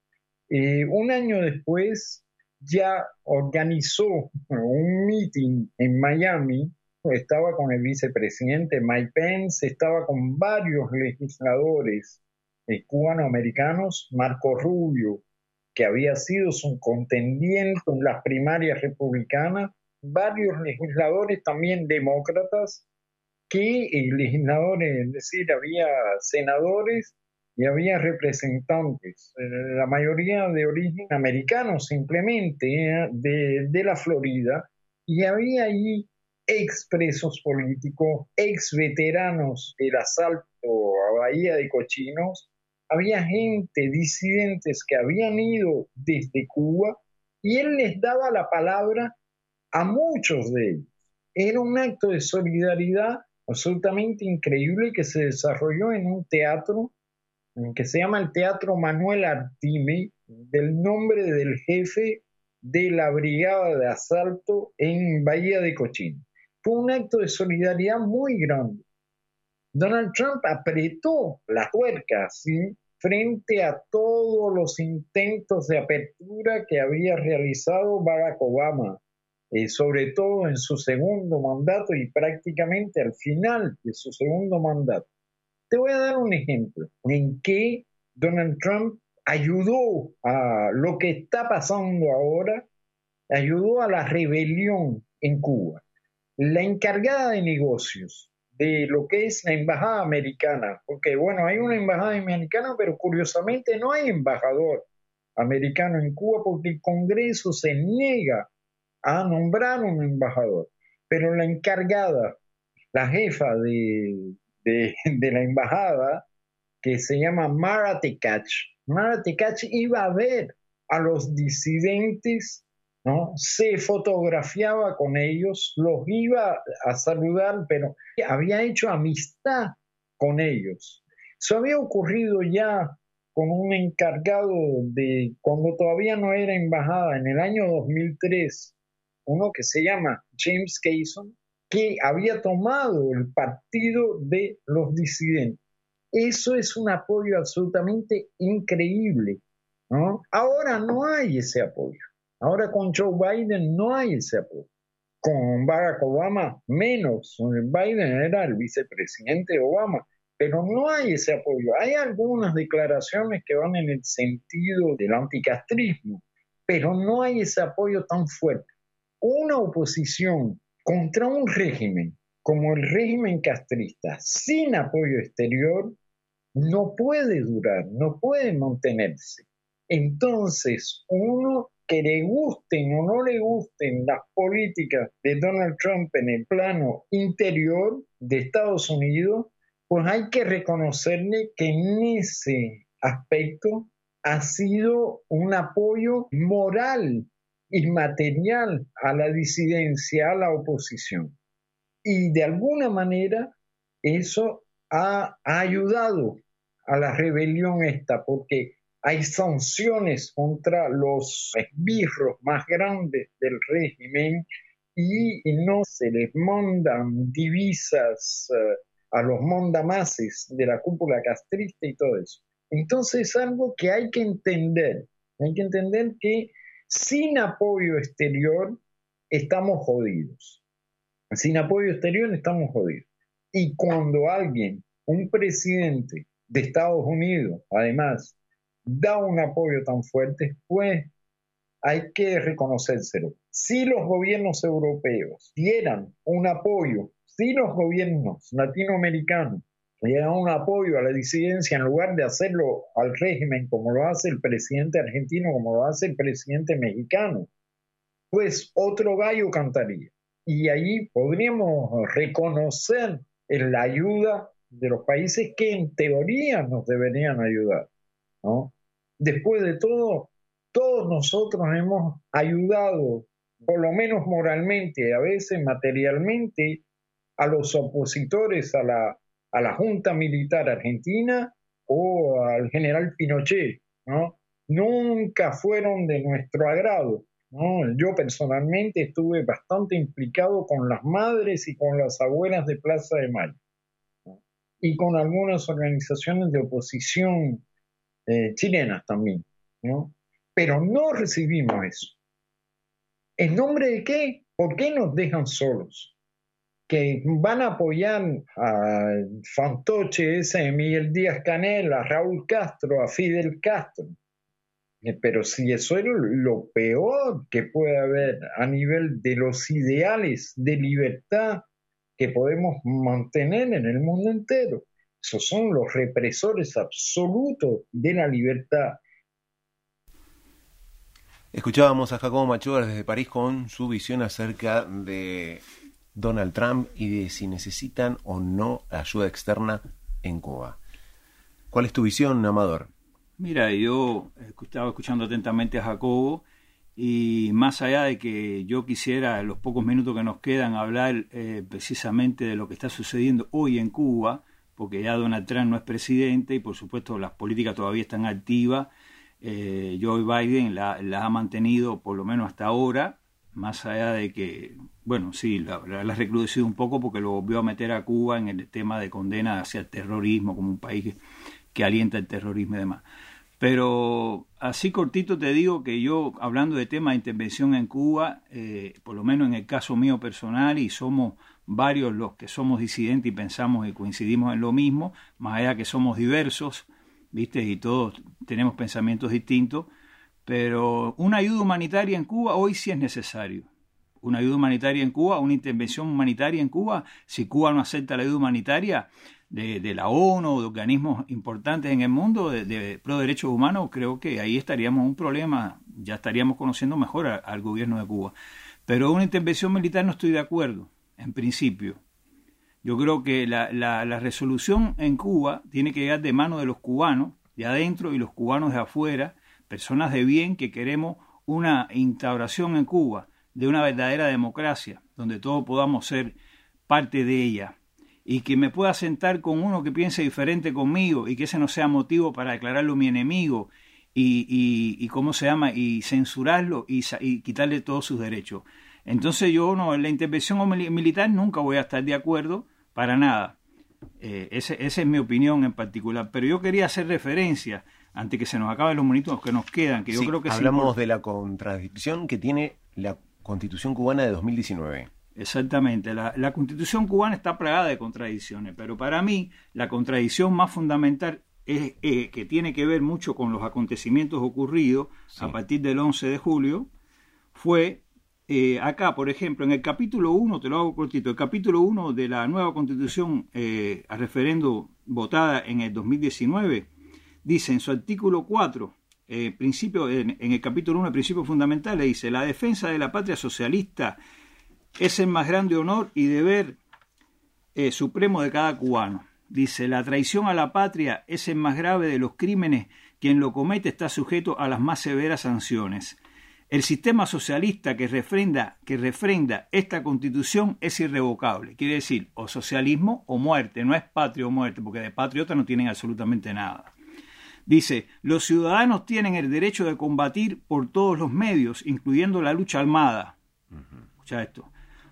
Eh, un año después ya organizó un meeting en Miami, estaba con el vicepresidente Mike Pence, estaba con varios legisladores eh, cubanoamericanos, Marco Rubio, que había sido su contendiente en las primarias republicanas, varios legisladores también demócratas, que legisladores, es decir, había senadores y había representantes, eh, la mayoría de origen americano simplemente, eh, de, de la Florida, y había ahí expresos políticos, ex veteranos del asalto a Bahía de Cochinos, había gente, disidentes que habían ido desde Cuba y él les daba la palabra a muchos de ellos. Era un acto de solidaridad absolutamente increíble que se desarrolló en un teatro que se llama el Teatro Manuel Artime, del nombre del jefe de la brigada de asalto en Bahía de Cochín. Fue un acto de solidaridad muy grande. Donald Trump apretó la tuerca frente a todos los intentos de apertura que había realizado Barack Obama eh, sobre todo en su segundo mandato y prácticamente al final de su segundo mandato. Te voy a dar un ejemplo. En que Donald Trump ayudó a lo que está pasando ahora, ayudó a la rebelión en Cuba. La encargada de negocios de lo que es la embajada americana, porque bueno, hay una embajada americana, pero curiosamente no hay embajador americano en Cuba porque el Congreso se niega a nombrar un embajador, pero la encargada, la jefa de, de, la embajada, que se llama Mara Tekach, Mara iba a ver a los disidentes, ¿no? se fotografiaba con ellos, los iba a saludar, pero había hecho amistad con ellos. Eso había ocurrido ya con un encargado de cuando todavía no era embajada, en el año 2003, uno que se llama James Cason, que había tomado el partido de los disidentes. Eso es un apoyo absolutamente increíble. Ahora no hay ese apoyo. Ahora con Joe Biden no hay ese apoyo. Con Barack Obama menos. Biden era el vicepresidente Obama. Pero no hay ese apoyo. Hay algunas declaraciones que van en el sentido del anticastrismo, pero no hay ese apoyo tan fuerte una oposición contra un régimen como el régimen castrista sin apoyo exterior no puede durar, no puede mantenerse. Entonces, uno que le gusten o no le gusten las políticas de Donald Trump en el plano interior de Estados Unidos, pues hay que reconocerle que en ese aspecto ha sido un apoyo moral inmaterial a la disidencia, a la oposición. Y de alguna manera eso ha, ayudado a la rebelión esta, porque hay sanciones contra los esbirros más grandes del régimen y no se les mandan divisas eh, a los mondamases de la cúpula castrista y todo eso. Entonces es algo que hay que entender. Hay que entender que sin apoyo exterior estamos jodidos. Sin apoyo exterior estamos jodidos. Y cuando alguien, un presidente de Estados Unidos, además, da un apoyo tan fuerte, pues hay que reconocérselo. Si los gobiernos europeos dieran un apoyo, si los gobiernos latinoamericanos dieran un apoyo a la disidencia en lugar de hacerlo al régimen como lo hace el presidente argentino, como lo hace el presidente mexicano, pues otro gallo cantaría. Y ahí podríamos reconocer la ayuda de los países que en teoría nos deberían ayudar. Después de todo, todos nosotros hemos ayudado, por lo menos moralmente, a veces materialmente, a los opositores a la, a la Junta Militar Argentina o al general Pinochet. ¿no? Nunca fueron de nuestro agrado. Yo personalmente estuve bastante implicado con las madres y con las abuelas de Plaza de Mayo y con algunas organizaciones de oposición eh, chilenas también. pero no recibimos eso. ¿En nombre de qué? ¿Por qué nos dejan solos? Que van a apoyar a Fantoche, ese Miguel Díaz Canel, a Raúl Castro, a Fidel Castro. Eh, pero si eso es lo peor que puede haber a nivel de los ideales de libertad que podemos mantener en el mundo entero, esos son los represores absolutos de la libertad Escuchábamos a Jacobo Machuga desde París con su visión acerca de Donald Trump y de si necesitan o no ayuda externa en Cuba. ¿Cuál es tu visión, Amador? Mira, yo estaba escuchando atentamente a Jacobo y más allá de que yo quisiera, en los pocos minutos que nos quedan, hablar eh, precisamente de lo que está sucediendo hoy en Cuba, porque ya Donald Trump no es presidente y por supuesto las políticas todavía están activas eh, Joe Biden la, ha mantenido por lo menos hasta ahora, más allá de que, bueno, sí, la, ha recrudecido un poco porque lo volvió a meter a Cuba en el tema de condena hacia el terrorismo como un país que, alienta el terrorismo y demás. Pero así cortito te digo que yo, hablando de tema de intervención en Cuba, eh, por lo menos en el caso mío personal, y somos varios los que somos disidentes y pensamos y coincidimos en lo mismo, más allá que somos diversos, ¿viste? Y todos tenemos pensamientos distintos, pero una ayuda humanitaria en Cuba hoy sí es necesario. Una ayuda humanitaria en Cuba, una intervención humanitaria en Cuba, si Cuba no acepta la ayuda humanitaria de, la ONU o de organismos importantes en el mundo de, pro derechos humanos, creo que ahí estaríamos un problema, ya estaríamos conociendo mejor al gobierno de Cuba. Pero una intervención militar no estoy de acuerdo, en principio. Yo creo que la, la, resolución en Cuba tiene que llegar de mano de los cubanos de adentro y los cubanos de afuera, personas de bien que queremos una instauración en Cuba de una verdadera democracia, donde todos podamos ser parte de ella y que me pueda sentar con uno que piense diferente conmigo y que ese no sea motivo para declararlo mi enemigo y, y, cómo se llama y censurarlo y, y, quitarle todos sus derechos. Entonces yo no en la intervención militar nunca voy a estar de acuerdo para nada. Eh, esa es mi opinión en particular. Pero yo quería hacer referencia, antes que se nos acaben los minutos que nos quedan, que yo creo que hablamos de la contradicción que tiene la Constitución cubana de 2019. Exactamente, la, Constitución cubana está plagada de contradicciones, pero para mí la contradicción más fundamental es eh, que tiene que ver mucho con los acontecimientos ocurridos a partir del 11 de julio, fue eh, acá, por ejemplo, en el capítulo 1, te lo hago cortito, el capítulo 1 de la nueva constitución eh, a referendo votada en el 2019, dice en su artículo 4, eh, principio, en, el capítulo 1, el principio fundamental, le dice, la defensa de la patria socialista es el más grande honor y deber supremo de cada cubano. Dice, la traición a la patria es el más grave de los crímenes, quien lo comete está sujeto a las más severas sanciones. El sistema socialista que refrenda, que refrenda esta constitución es irrevocable. Quiere decir, o socialismo o muerte, no es patria o muerte, porque de patriota no tienen absolutamente nada. Dice, los ciudadanos tienen el derecho de combatir por todos los medios, incluyendo la lucha armada. Escucha esto.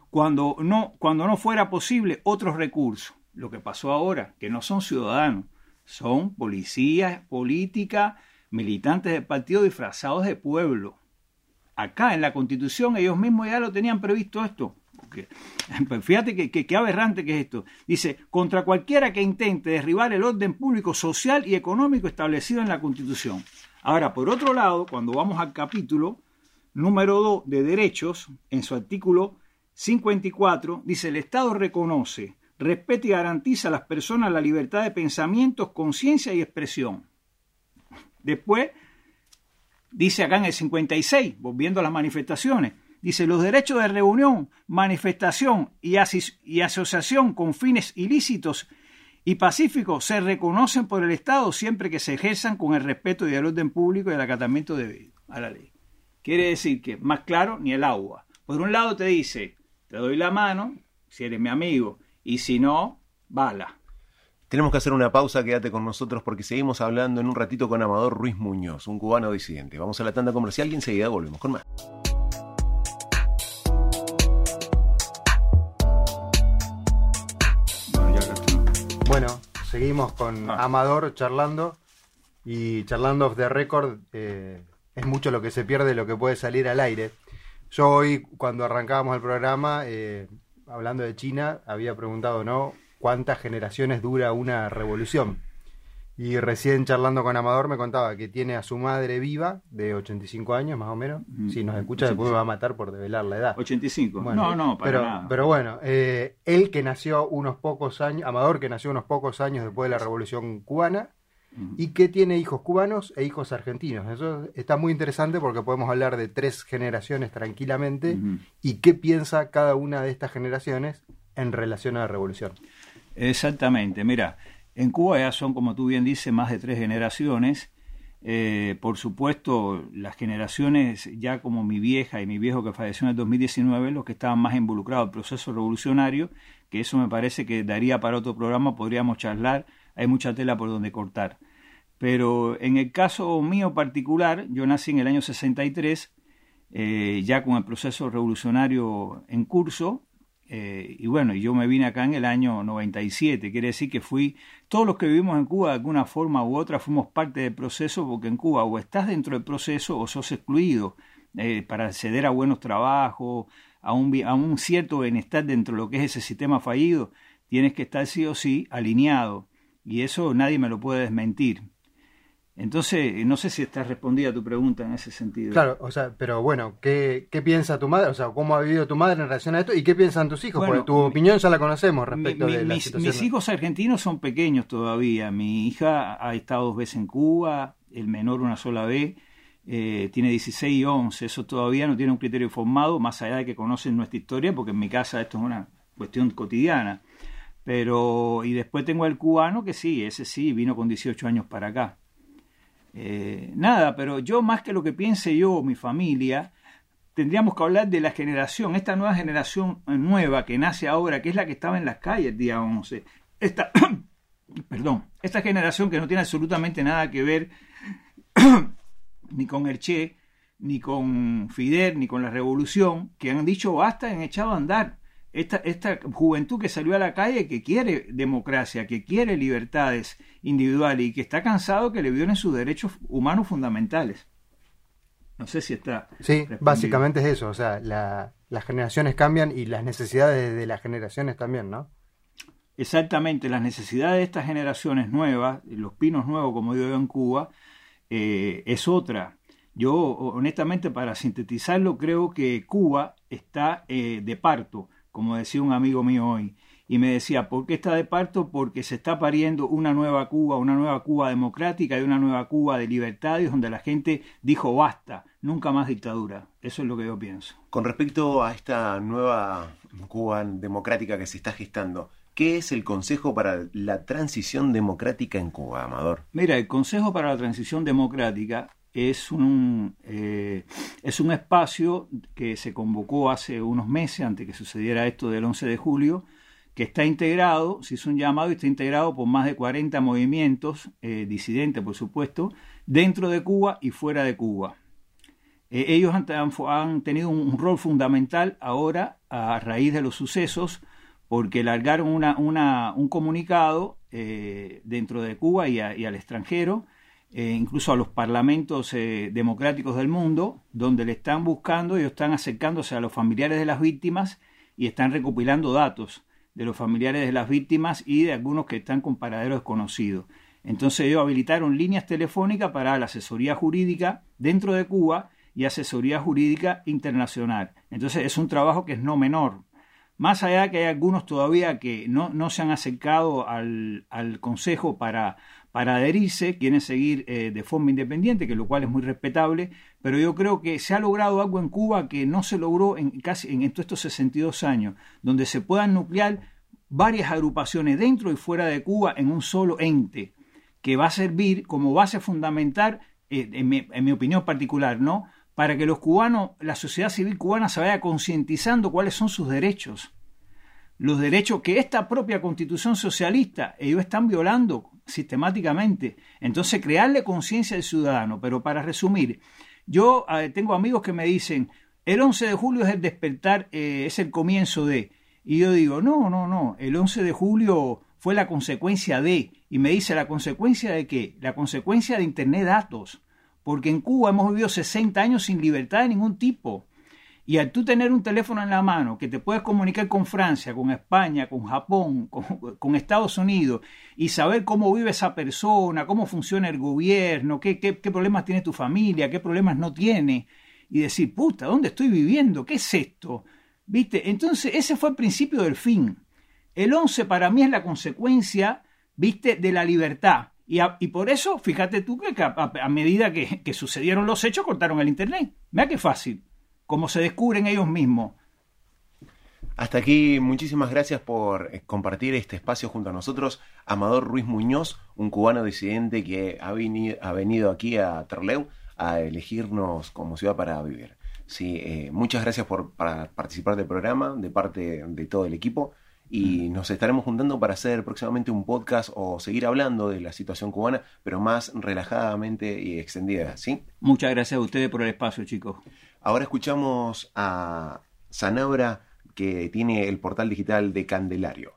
cuando no, cuando no fuera posible otros recursos. Lo que pasó ahora, que no son ciudadanos, son policías, política, militantes del partido disfrazados de pueblo. Acá en la constitución ellos mismos ya lo tenían previsto esto. Porque, fíjate que, que, aberrante que es esto. Dice, contra cualquiera que intente derribar el orden público, social y económico establecido en la constitución. Ahora, por otro lado, cuando vamos al capítulo número 2 de derechos, en su artículo 54, dice, el Estado reconoce, respeta y garantiza a las personas la libertad de pensamientos, conciencia y expresión. Después, dice acá en el 56, volviendo a las manifestaciones, dice los derechos de reunión, manifestación y, asociación con fines ilícitos y pacíficos se reconocen por el Estado siempre que se ejerzan con el respeto y el orden público y el acatamiento debido a la ley. Quiere decir que más claro ni el agua. Por un lado te dice, te doy la mano si eres mi amigo y si no, bala. Tenemos que hacer una pausa, quédate con nosotros porque seguimos hablando en un ratito con Amador Ruiz Muñoz, un cubano disidente. Vamos a la tanda comercial y enseguida volvemos con más. Bueno, seguimos con Amador charlando y charlando off the record eh, es mucho lo que se pierde, lo que puede salir al aire. Yo hoy, cuando arrancábamos el programa, eh, hablando de China, había preguntado, ¿no? cuántas generaciones dura una revolución. Y recién charlando con Amador me contaba que tiene a su madre viva, de 85 años más o menos. Si nos escucha, después me va a matar por develar la edad. 85. no, no, para pero, nada. Pero bueno, eh, él que nació unos pocos años, Amador que nació unos pocos años después de la revolución cubana, y que tiene hijos cubanos e hijos argentinos. Eso está muy interesante porque podemos hablar de tres generaciones tranquilamente y qué piensa cada una de estas generaciones en relación a la revolución. Exactamente, mira, en Cuba ya son, como tú bien dices, más de tres generaciones. Eh, por supuesto, las generaciones ya como mi vieja y mi viejo que falleció en el 2019, los que estaban más involucrados en el proceso revolucionario, que eso me parece que daría para otro programa, podríamos charlar, hay mucha tela por donde cortar. Pero en el caso mío particular, yo nací en el año 63, eh, ya con el proceso revolucionario en curso, eh, y bueno, yo me vine acá en el año 97, quiere decir que fui, todos los que vivimos en Cuba de alguna forma u otra fuimos parte del proceso, porque en Cuba o estás dentro del proceso o sos excluido eh, para acceder a buenos trabajos, a un, a un cierto bienestar dentro de lo que es ese sistema fallido, tienes que estar sí o sí alineado, y eso nadie me lo puede desmentir. Entonces, no sé si está respondida tu pregunta en ese sentido. Claro, o sea, pero bueno, ¿qué, ¿qué, piensa tu madre? O sea, ¿cómo ha vivido tu madre en relación a esto? ¿Y qué piensan tus hijos? Porque tu opinión ya la conocemos respecto de la mis, situación. Mis hijos argentinos son pequeños todavía. Mi hija ha estado dos veces en Cuba, el menor una sola vez, eh, tiene 16 y 11. Eso todavía no tiene un criterio formado, más allá de que conocen nuestra historia, porque en mi casa esto es una cuestión cotidiana. Pero, y después tengo el cubano, que sí, ese sí, vino con 18 años para acá. Eh, nada, pero yo más que lo que piense yo o mi familia, tendríamos que hablar de la generación, esta nueva generación nueva que nace ahora, que es la que estaba en las calles el día 11. Esta, perdón, esta generación que no tiene absolutamente nada que ver ni con el Che, ni con Fidel, ni con la revolución, que han dicho basta, han echado a andar esta, esta juventud que salió a la calle que quiere democracia, que quiere libertades individuales y que está cansado que le violen sus derechos humanos fundamentales. No sé si está. Sí, básicamente es eso. O sea, las generaciones cambian y las necesidades de las generaciones también, ¿no? Exactamente, las necesidades de estas generaciones nuevas, los pinos nuevos, como digo yo en Cuba, eh, es otra. Yo, honestamente, para sintetizarlo, creo que Cuba está eh, de parto como decía un amigo mío hoy. Y me decía, ¿por qué está de parto? Porque se está pariendo una nueva Cuba, una nueva Cuba democrática y una nueva Cuba de libertades donde la gente dijo basta, nunca más dictadura. Eso es lo que yo pienso. Con respecto a esta nueva Cuba democrática que se está gestando, ¿qué es el Consejo para la Transición Democrática en Cuba, Amador? Mira, el Consejo para la Transición Democrática es un, eh, es un espacio que se convocó hace unos meses, antes que sucediera esto del 11 de julio, que está integrado, se hizo un llamado y está integrado por más de 40 movimientos eh, disidentes, por supuesto, dentro de Cuba y fuera de Cuba. Eh, ellos han, han, tenido un rol fundamental ahora a raíz de los sucesos porque largaron una, un comunicado eh, dentro de Cuba y, al extranjero, eh, incluso a los parlamentos democráticos del mundo, donde le están buscando y están acercándose a los familiares de las víctimas y están recopilando datos de los familiares de las víctimas y de algunos que están con paradero desconocido. Entonces ellos habilitaron líneas telefónicas para la asesoría jurídica dentro de Cuba y asesoría jurídica internacional. Entonces es un trabajo que es no menor. Más allá que hay algunos todavía que no, no se han acercado al, al Consejo para, para adherirse, quieren seguir eh, de forma independiente, que lo cual es muy respetable, pero yo creo que se ha logrado algo en Cuba que no se logró en casi en todos estos 62 años, donde se puedan nuclear varias agrupaciones dentro y fuera de Cuba en un solo ente, que va a servir como base fundamental, eh, en, mi, en mi opinión particular, ¿no? para que los cubanos, la sociedad civil cubana se vaya concientizando cuáles son sus derechos. Los derechos que esta propia constitución socialista ellos están violando sistemáticamente. Entonces, crearle conciencia al ciudadano. Pero para resumir, yo eh, tengo amigos que me dicen, el 11 de julio es el despertar, eh, es el comienzo de... Y yo digo, no, no, no, el 11 de julio fue la consecuencia de... Y me dice, ¿la consecuencia de qué? La consecuencia de Internet datos porque en Cuba hemos vivido 60 años sin libertad de ningún tipo. Y al tú tener un teléfono en la mano que te puedes comunicar con Francia, con España, con Japón, con, Estados Unidos y saber cómo vive esa persona, cómo funciona el gobierno, qué, qué, problemas tiene tu familia, qué problemas no tiene, y decir, puta, ¿dónde estoy viviendo? ¿Qué es esto? ¿Viste? Entonces, ese fue el principio del fin. El 11 para mí es la consecuencia, ¿viste?, de la libertad. Y, por eso, fíjate tú que a, medida que, sucedieron los hechos, cortaron el Internet. Mira qué fácil, como se descubren ellos mismos. Hasta aquí, muchísimas gracias por eh, compartir este espacio junto a nosotros. Amador Ruiz Muñoz, un cubano disidente que ha venido, aquí a Terleu a elegirnos como ciudad para vivir. Sí, eh, muchas gracias por participar del programa de parte de todo el equipo y nos estaremos juntando para hacer próximamente un podcast o seguir hablando de la situación cubana, pero más relajadamente y extendida, ¿sí? Muchas gracias a ustedes por el espacio, chicos. Ahora escuchamos a Sanabra, que tiene el portal digital de Candelario.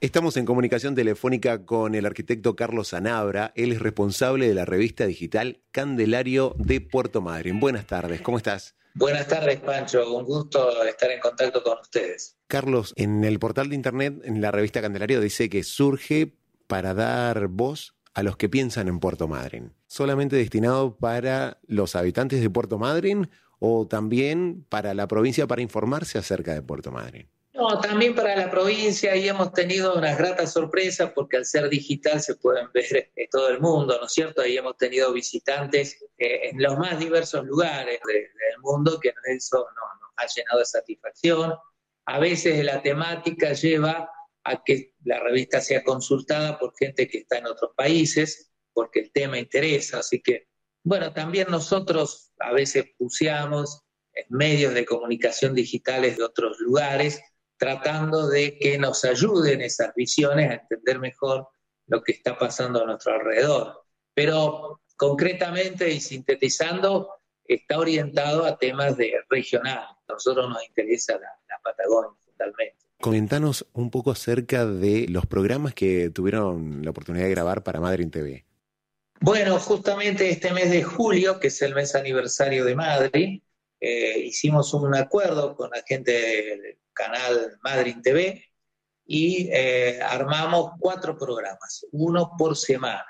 Estamos en comunicación telefónica con el arquitecto Carlos Sanabra. Él es responsable de la revista digital Candelario de Puerto Madryn. Buenas tardes, ¿cómo estás? Buenas tardes, Pancho. Un gusto estar en contacto con ustedes. Carlos, en el portal de internet, en la revista Candelario, dice que surge para dar voz a los que piensan en Puerto Madryn. ¿Solamente destinado para los habitantes de Puerto Madryn o también para la provincia para informarse acerca de Puerto Madryn? No, también para la provincia y hemos tenido unas gratas sorpresas porque al ser digital se pueden ver en todo el mundo, ¿no es cierto? Ahí hemos tenido visitantes eh, en los más diversos lugares del mundo que eso nos ha llenado de satisfacción. A veces la temática lleva a que la revista sea consultada por gente que está en otros países, porque el tema interesa. Así que, bueno, también nosotros a veces puseamos en medios de comunicación digitales de otros lugares tratando de que nos ayuden esas visiones a entender mejor lo que está pasando a nuestro alrededor. Pero concretamente y sintetizando, está orientado a temas de regional. A nosotros nos interesa la, Patagonia fundamentalmente. Comentanos un poco acerca de los programas que tuvieron la oportunidad de grabar para Madrid TV. Bueno, justamente este mes de julio, que es el mes aniversario de Madrid, eh, hicimos un acuerdo con la gente de, canal Madrid TV, y eh, armamos cuatro programas, uno por semana.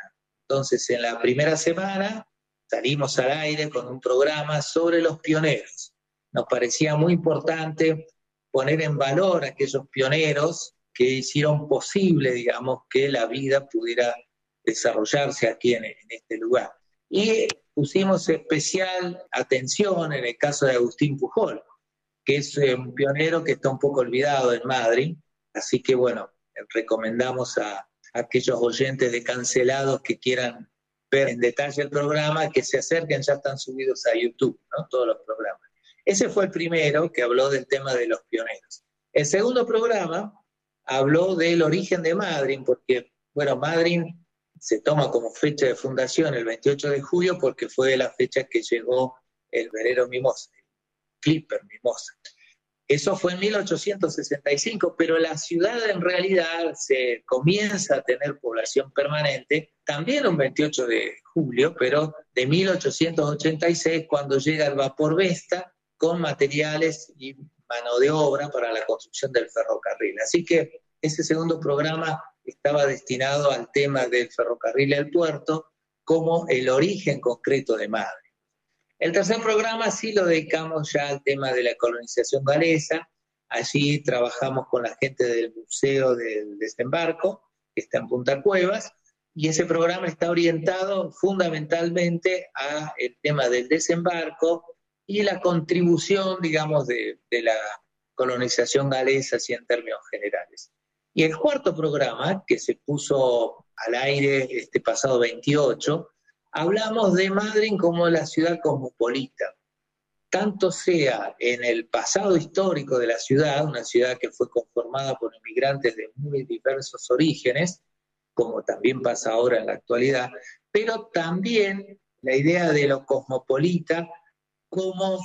Entonces, en la primera semana salimos al aire con un programa sobre los pioneros. Nos parecía muy importante poner en valor a aquellos pioneros que hicieron posible, digamos, que la vida pudiera desarrollarse aquí en, en este lugar. Y pusimos especial atención en el caso de Agustín Pujol, que es eh, un pionero que está un poco olvidado en Madrid. Así que bueno, recomendamos a, aquellos oyentes de cancelados que quieran ver en detalle el programa, que se acerquen, ya están subidos a YouTube, ¿no? Todos los programas. Ese fue el primero que habló del tema de los pioneros. El segundo programa habló del origen de Madrid, porque, bueno, Madrid se toma como fecha de fundación el 28 de julio porque fue la fecha que llegó el velero Mimosa, Clipper Mimosa. Eso fue en 1865, pero la ciudad en realidad se comienza a tener población permanente también un 28 de julio, pero de 1886 cuando llega el vapor Vesta con materiales y mano de obra para la construcción del ferrocarril. Así que ese segundo programa estaba destinado al tema del ferrocarril el puerto como el origen concreto de Madrid. El tercer programa sí lo dedicamos ya al tema de la colonización galesa. Allí trabajamos con la gente del Museo del Desembarco, que está en Punta Cuevas, y ese programa está orientado fundamentalmente a el tema del desembarco y la contribución, digamos, de, de la colonización galesa, así en términos generales. Y el cuarto programa, que se puso al aire este pasado 28, hablamos de Madrid como la ciudad cosmopolita, tanto sea en el pasado histórico de la ciudad, una ciudad que fue conformada por inmigrantes de muy diversos orígenes, como también pasa ahora en la actualidad, pero también la idea de lo cosmopolita como,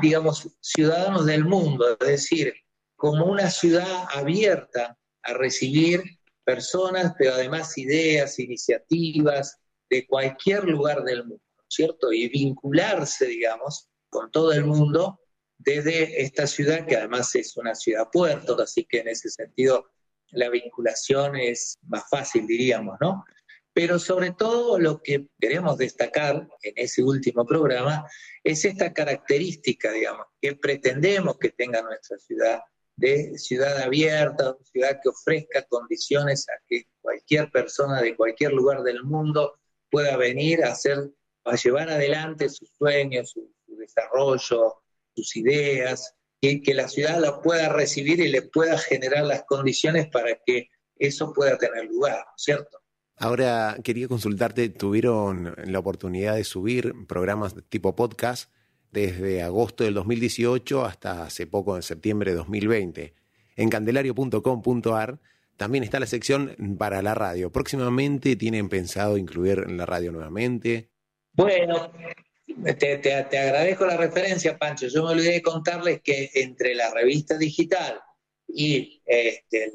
digamos, ciudadanos del mundo, es decir, como una ciudad abierta a recibir personas, pero además ideas, iniciativas, de cualquier lugar del mundo, ¿cierto? Y vincularse, digamos, con todo el mundo desde esta ciudad, que además es una ciudad puerto, así que en ese sentido la vinculación es más fácil, diríamos, ¿no? Pero sobre todo lo que queremos destacar en ese último programa es esta característica, digamos, que pretendemos que tenga nuestra ciudad, de ciudad abierta, ciudad que ofrezca condiciones a que cualquier persona de cualquier lugar del mundo pueda venir a hacer, a llevar adelante sus sueños, su, desarrollo, sus ideas, y que la ciudad la pueda recibir y le pueda generar las condiciones para que eso pueda tener lugar, ¿cierto? Ahora quería consultarte, tuvieron la oportunidad de subir programas tipo podcast desde agosto del 2018 hasta hace poco, en septiembre de 2020. En candelario.com.ar también está la sección para la radio. Próximamente tienen pensado incluir la radio nuevamente. Bueno, te, agradezco la referencia, Pancho. Yo me olvidé de contarles que entre la revista digital y este,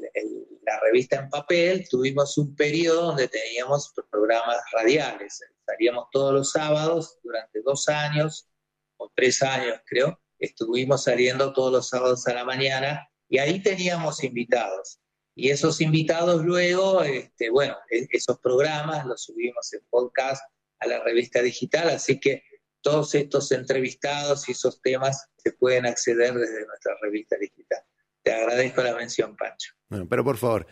la revista en papel tuvimos un periodo donde teníamos programas radiales. Estaríamos todos los sábados durante dos años o tres años, creo. Estuvimos saliendo todos los sábados a la mañana y ahí teníamos invitados. Y esos invitados luego, este, bueno, e, esos programas los subimos en podcast a la revista digital, así que todos estos entrevistados y esos temas se pueden acceder desde nuestra revista digital. Te agradezco la mención, Pancho. Bueno, pero por favor,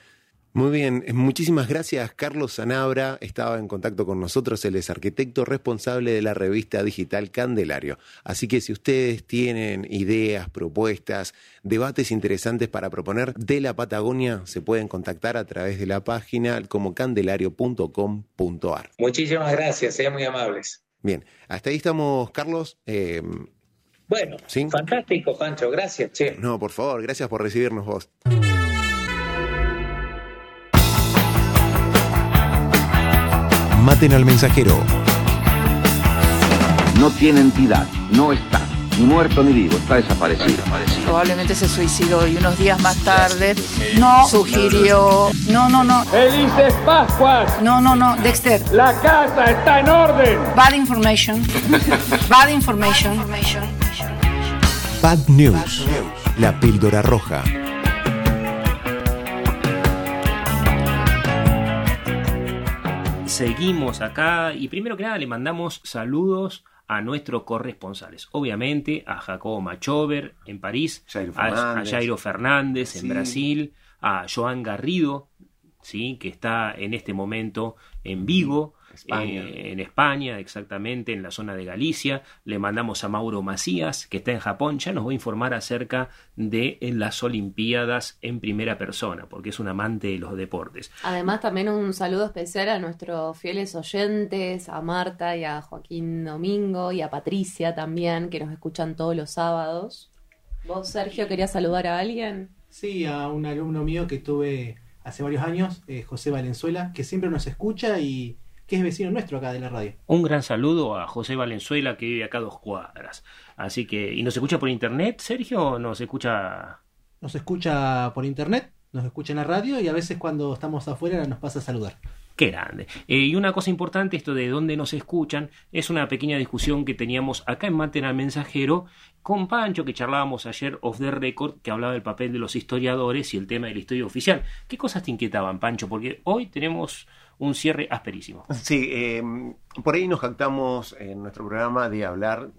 muy bien, muchísimas gracias. Carlos Sanabra estaba en contacto con nosotros, él es arquitecto responsable de la revista digital Candelario. Así que si ustedes tienen ideas, propuestas, debates interesantes para proponer de la Patagonia, se pueden contactar a través de la página como candelario.com.ar. Muchísimas gracias, sean muy amables. Bien, hasta ahí estamos, Carlos. Eh, bueno, fantástico, Pancho, gracias, che. No, por favor, gracias por recibirnos vos. Maten al mensajero. No tiene entidad, no está, ni muerto ni vivo, está desaparecido. Probablemente se suicidó y unos días más tarde no sugirió. No, no, no. ¡Felices Pascuas! No, no, no, Dexter. La casa está en orden. Bad information. Bad information. Bad News. La píldora roja. Seguimos acá y primero que nada le mandamos saludos a nuestros corresponsales. Obviamente a Jacobo Machover en París, a, Jairo Fernández en Brasil, a Joan Garrido, ¿sí? que está en este momento en Vigo, eh, en España, exactamente, en la zona de Galicia. Le mandamos a Mauro Macías, que está en Japón, ya nos va a informar acerca de las Olimpiadas en primera persona, porque es un amante de los deportes. Además, también un saludo especial a nuestros fieles oyentes, a Marta y a Joaquín Domingo y a Patricia también, que nos escuchan todos los sábados. ¿Vos, Sergio, querías saludar a alguien? Sí, a un alumno mío que tuve hace varios años, eh, José Valenzuela, que siempre nos escucha y que es vecino nuestro acá de la radio. Un gran saludo a José Valenzuela que vive acá a dos cuadras. Así que, ¿y nos escucha por internet, Sergio? ¿O nos escucha? Nos escucha por internet, nos escucha en la radio y a veces cuando estamos afuera nos pasa a saludar. Qué grande. Eh, y una cosa importante, esto de dónde nos escuchan, es una pequeña discusión que teníamos acá en Maten al Mensajero con Pancho, que charlábamos ayer off the record, que hablaba del papel de los historiadores y el tema de la historia oficial. ¿Qué cosas te inquietaban, Pancho? Porque hoy tenemos un cierre asperísimo. Sí, eh, por ahí nos jactamos en nuestro programa de hablar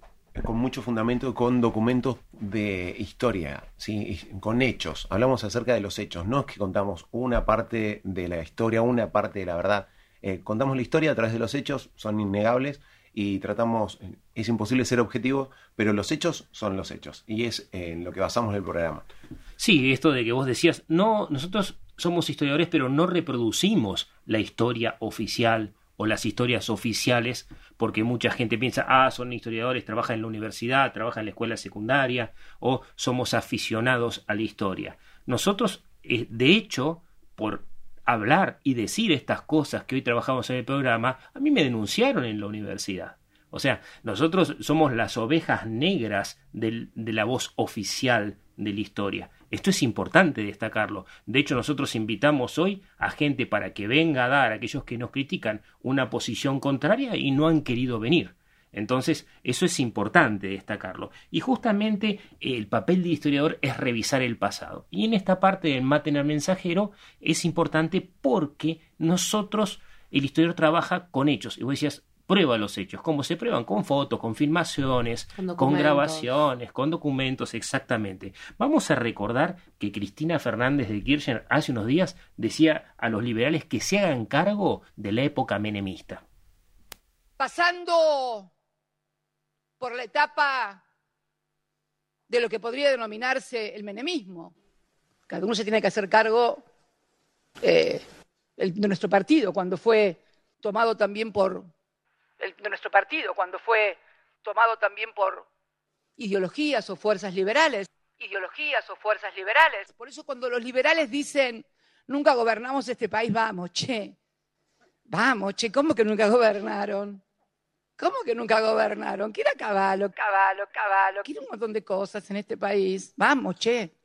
con mucho fundamento, con documentos de historia, ¿sí? con hechos. Hablamos acerca de los hechos, no es que contamos una parte de la historia, una parte de la verdad. Eh, contamos la historia a través de los hechos, son innegables y tratamos, es imposible ser objetivo, pero los hechos son los hechos y es en lo que basamos el programa. Sí, esto de que vos decías, no, nosotros somos historiadores, pero no reproducimos la historia oficial o las historias oficiales, porque mucha gente piensa, ah, son historiadores, trabajan en la universidad, trabajan en la escuela secundaria, o somos aficionados a la historia. Nosotros, eh, de hecho, por hablar y decir estas cosas que hoy trabajamos en el programa, a mí me denunciaron en la universidad. O sea, nosotros somos las ovejas negras de la voz oficial de la historia. Esto es importante destacarlo. De hecho, nosotros invitamos hoy a gente para que venga a dar a aquellos que nos critican una posición contraria y no han querido venir. Entonces, eso es importante destacarlo. Y justamente el papel del historiador es revisar el pasado. Y en esta parte del Maten al mensajero es importante porque nosotros, el historiador trabaja con hechos. Y vos decías, prueba los hechos. ¿Cómo se prueban? Con fotos, con filmaciones, con, grabaciones, con documentos, exactamente. Vamos a recordar que Cristina Fernández de Kirchner hace unos días decía a los liberales que se hagan cargo de la época menemista. Pasando por la etapa de lo que podría denominarse el menemismo. Cada uno se tiene que hacer cargo eh, de nuestro partido cuando fue tomado también por de nuestro partido, cuando fue tomado también por ideologías o fuerzas liberales. Ideologías o fuerzas liberales. Por eso cuando los liberales dicen, nunca gobernamos este país, vamos, che, vamos, che, ¿cómo que nunca gobernaron? ¿Cómo que nunca gobernaron? Quiero caballo, caballo, caballo. Quiero un montón de cosas en este país. Vamos, che.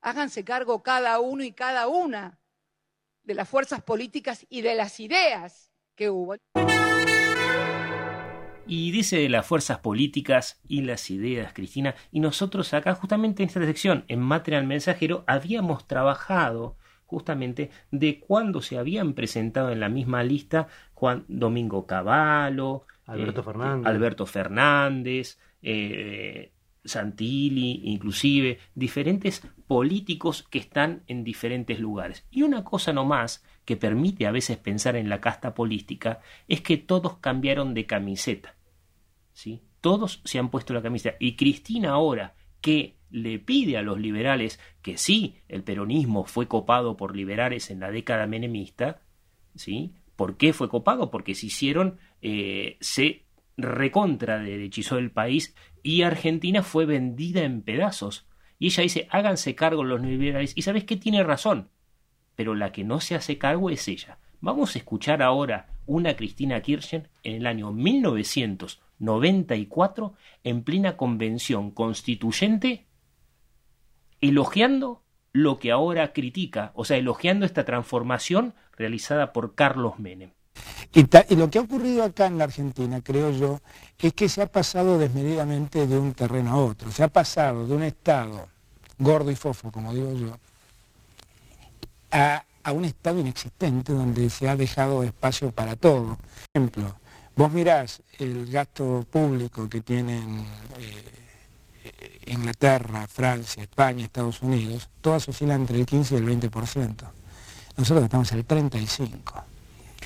Háganse cargo cada uno y cada una de las fuerzas políticas y de las ideas que hubo. Y dice de las fuerzas políticas y las ideas, Cristina, y nosotros acá justamente en esta sección, en Material Mensajero, habíamos trabajado justamente de cuándo se habían presentado en la misma lista Juan Domingo Cavallo, Alberto eh, Fernández, Alberto Fernández eh, Santilli, inclusive diferentes políticos que están en diferentes lugares. Y una cosa nomás que permite a veces pensar en la casta política es que todos cambiaron de camiseta. ¿sí? Todos se han puesto la camiseta. Y Cristina ahora, que le pide a los liberales que sí, el peronismo fue copado por liberales en la década menemista, ¿sí? ¿Por qué fue copado? Porque se hicieron, eh, se recontra derechizó el país y Argentina fue vendida en pedazos. Y ella dice, háganse cargo los liberales. Y sabes que tiene razón, pero la que no se hace cargo es ella. Vamos a escuchar ahora una Cristina Kirchner en el año 1994 en plena convención constituyente elogiando lo que ahora critica, o sea, elogiando esta transformación realizada por Carlos Menem. Y, y, lo que ha ocurrido acá en la Argentina, creo yo, es que se ha pasado desmedidamente de un terreno a otro. Se ha pasado de un Estado gordo y fofo, como digo yo, a, a un Estado inexistente donde se ha dejado espacio para todo. Por ejemplo, vos mirás el gasto público que tienen eh, Inglaterra, Francia, España, Estados Unidos, todas oscilan entre el 15 y el 20%. Nosotros estamos en el 35%.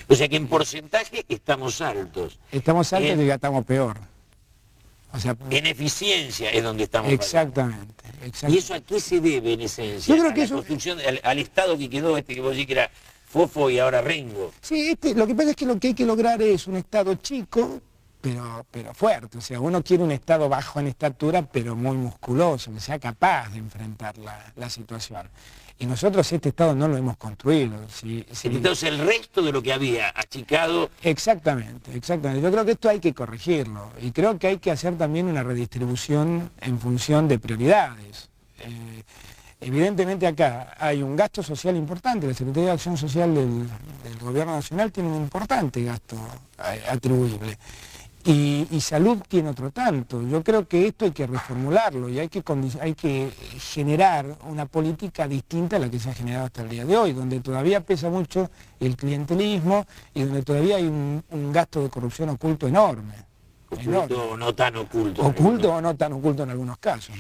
O sea que en porcentaje estamos altos. Estamos altos y ya estamos peor. O sea, en eficiencia es donde estamos. Exactamente, ¿Y eso a qué se debe en esencia? Yo creo que a eso... la construcción, al, Estado que quedó, este que vos decís que era Fofo y ahora Rengo. Sí, este, lo que pasa es que lo que hay que lograr es un Estado chico, pero, pero fuerte. O sea, uno quiere un Estado bajo en estatura, pero muy musculoso, que sea capaz de enfrentar la, la situación. Y nosotros este Estado no lo hemos construido. Si, si... Entonces el resto de lo que había achicado... Exactamente, exactamente. Yo creo que esto hay que corregirlo y creo que hay que hacer también una redistribución en función de prioridades. Eh, evidentemente acá hay un gasto social importante, la Secretaría de Acción Social del, del Gobierno Nacional tiene un importante gasto eh, atribuible. Y, y, salud tiene otro tanto. Yo creo que esto hay que reformularlo y hay que, hay que generar una política distinta a la que se ha generado hasta el día de hoy, donde todavía pesa mucho el clientelismo y donde todavía hay un, un gasto de corrupción oculto enorme. Oculto o no tan oculto. Oculto o no tan oculto en algunos casos.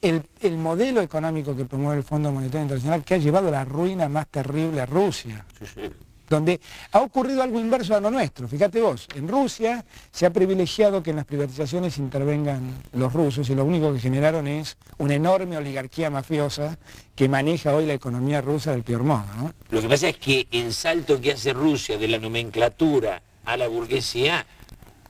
El, el, modelo económico que promueve el Fondo Monetario Internacional que ha llevado la ruina más terrible a Rusia. Sí, sí donde ha ocurrido algo inverso a lo nuestro. Fíjate vos, en Rusia se ha privilegiado que en las privatizaciones intervengan los rusos y lo único que generaron es una enorme oligarquía mafiosa que maneja hoy la economía rusa del peor modo. Lo que pasa es que el salto que hace Rusia de la nomenclatura a la burguesía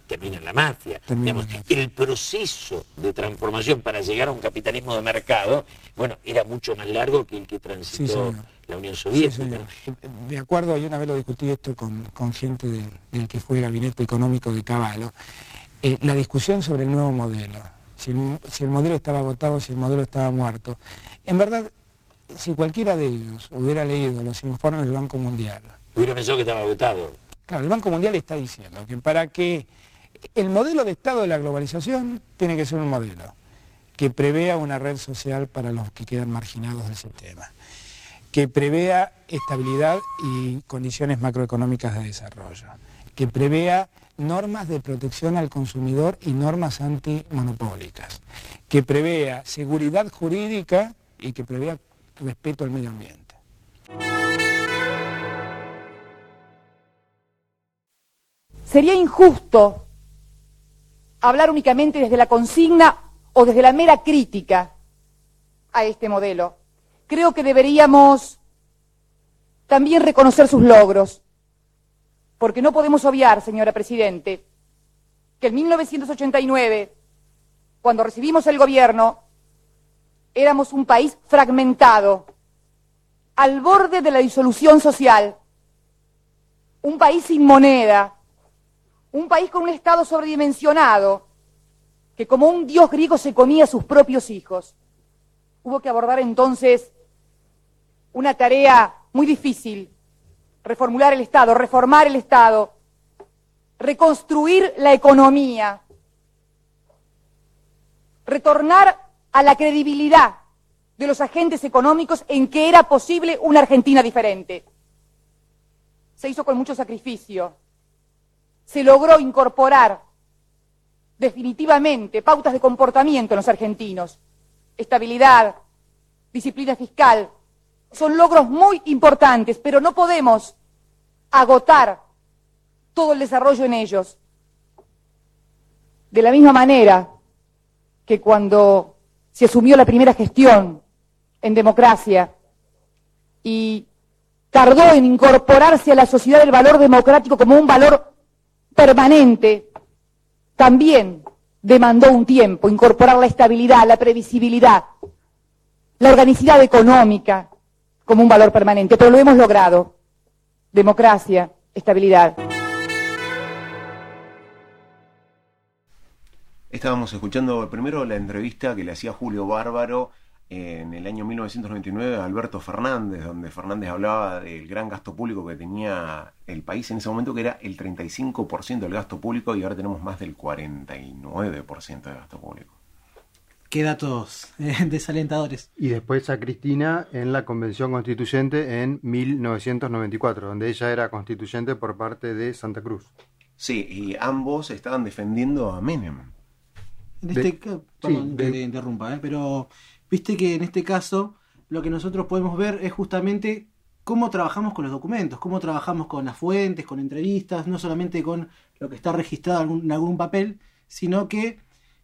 termina en la mafia. Digamos, el proceso de transformación para llegar a un capitalismo de mercado, bueno, era mucho más largo que el que transitó sí, la Unión Soviética. Sí, de acuerdo, yo una vez lo discutí esto con, con gente de, del que fue el gabinete económico de Caballo, eh, la discusión sobre el nuevo modelo, si el, si el modelo estaba agotado, si el modelo estaba muerto. En verdad, si cualquiera de ellos hubiera leído los informes del Banco Mundial, hubiera pensado que estaba agotado. Claro, el Banco Mundial está diciendo que para que el modelo de Estado de la globalización tiene que ser un modelo que prevea una red social para los que quedan marginados del sistema, que prevea estabilidad y condiciones macroeconómicas de desarrollo, que prevea normas de protección al consumidor y normas antimonopólicas, que prevea seguridad jurídica y que prevea respeto al medio ambiente. Sería injusto hablar únicamente desde la consigna o desde la mera crítica a este modelo. Creo que deberíamos también reconocer sus logros, porque no podemos obviar, señora Presidente, que en 1989, cuando recibimos el gobierno, éramos un país fragmentado, al borde de la disolución social, un país sin moneda, un país con un Estado sobredimensionado, que como un dios griego se comía a sus propios hijos. Hubo que abordar entonces una tarea muy difícil, reformular el Estado, reformar el Estado, reconstruir la economía, retornar a la credibilidad de los agentes económicos en que era posible una Argentina diferente. Se hizo con mucho sacrificio, se logró incorporar definitivamente pautas de comportamiento en los argentinos. Estabilidad, disciplina fiscal, son logros muy importantes, pero no podemos agotar todo el desarrollo en ellos. De la misma manera que cuando se asumió la primera gestión en democracia y tardó en incorporarse a la sociedad el valor democrático como un valor permanente, también demandó un tiempo incorporar la estabilidad, la previsibilidad, la organicidad económica como un valor permanente, pero lo hemos logrado. Democracia, estabilidad. Estábamos escuchando primero la entrevista que le hacía Julio Bárbaro en el año 1999 a Alberto Fernández, donde Fernández hablaba del gran gasto público que tenía el país en ese momento, que era el 35% del gasto público y ahora tenemos más del 49% de gasto público. Qué datos eh, desalentadores. Y después a Cristina en la Convención Constituyente en 1994, donde ella era constituyente por parte de Santa Cruz. Sí, y ambos estaban defendiendo a Menem. En este de, perdón sí, de, que te interrumpa, ¿eh? pero viste que en este caso lo que nosotros podemos ver es justamente cómo trabajamos con los documentos, cómo trabajamos con las fuentes, con entrevistas, no solamente con lo que está registrado en algún, papel, sino que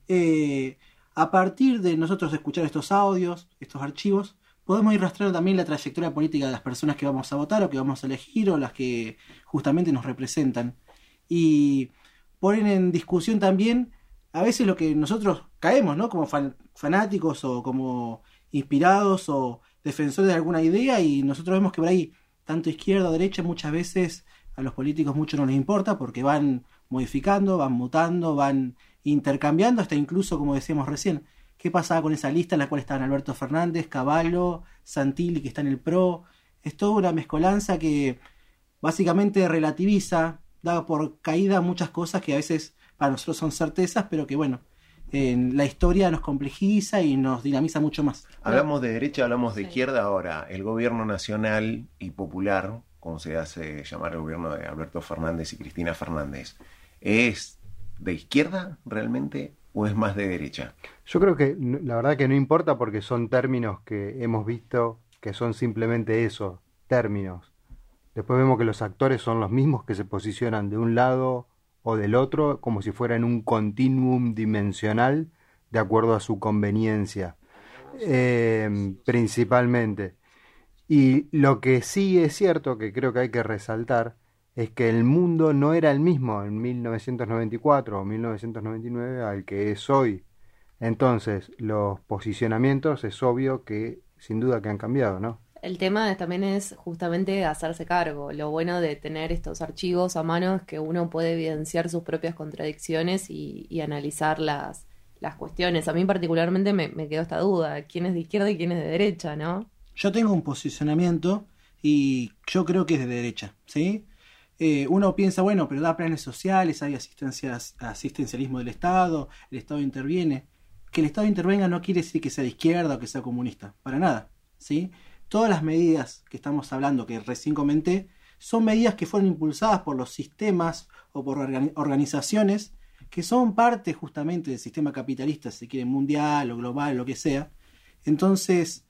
eh, a partir de nosotros escuchar estos audios, estos archivos, podemos ir rastreando también la trayectoria política de las personas que vamos a votar o que vamos a elegir o las que justamente nos representan. Y ponen en discusión también a veces lo que nosotros caemos, ¿no? Como fanáticos o como inspirados o defensores de alguna idea y nosotros vemos que por ahí, tanto izquierda o derecha, muchas veces a los políticos mucho no les importa porque van modificando, van mutando, van intercambiando, hasta incluso, como decíamos recién, qué pasaba con esa lista en la cual estaban Alberto Fernández, Caballo, Santilli, que está en el PRO. Es toda una mezcolanza que básicamente relativiza, da por caída muchas cosas que a veces para nosotros son certezas, pero que bueno, en la historia nos complejiza y nos dinamiza mucho más. Hablamos de derecha, hablamos de izquierda ahora. El gobierno nacional y popular, como se hace llamar el gobierno de Alberto Fernández y Cristina Fernández, ¿es de izquierda realmente o es más de derecha? Yo creo que la verdad que no importa porque son términos que hemos visto que son simplemente eso, términos. Después vemos que los actores son los mismos que se posicionan de un lado o del otro como si fueran un continuum dimensional de acuerdo a su conveniencia, eh, principalmente. Y lo que sí es cierto, que creo que hay que resaltar, es que el mundo no era el mismo en 1994 o 1999 al que es hoy. Entonces, los posicionamientos es obvio que sin duda que han cambiado, ¿no? El tema también es justamente hacerse cargo. Lo bueno de tener estos archivos a mano es que uno puede evidenciar sus propias contradicciones y, analizar las, las cuestiones. A mí particularmente me, quedó esta duda, quién es de izquierda y quién es de derecha, ¿no? Yo tengo un posicionamiento y yo creo que es de derecha, ¿sí? Eh, uno piensa, bueno, pero da planes sociales, hay asistencias, asistencialismo del Estado, el Estado interviene. Que el Estado intervenga no quiere decir que sea de izquierda o que sea comunista, para nada, ¿sí? Todas las medidas que estamos hablando, que recién comenté, son medidas que fueron impulsadas por los sistemas o por organizaciones que son parte justamente del sistema capitalista, si quiere mundial o global, lo que sea. Entonces,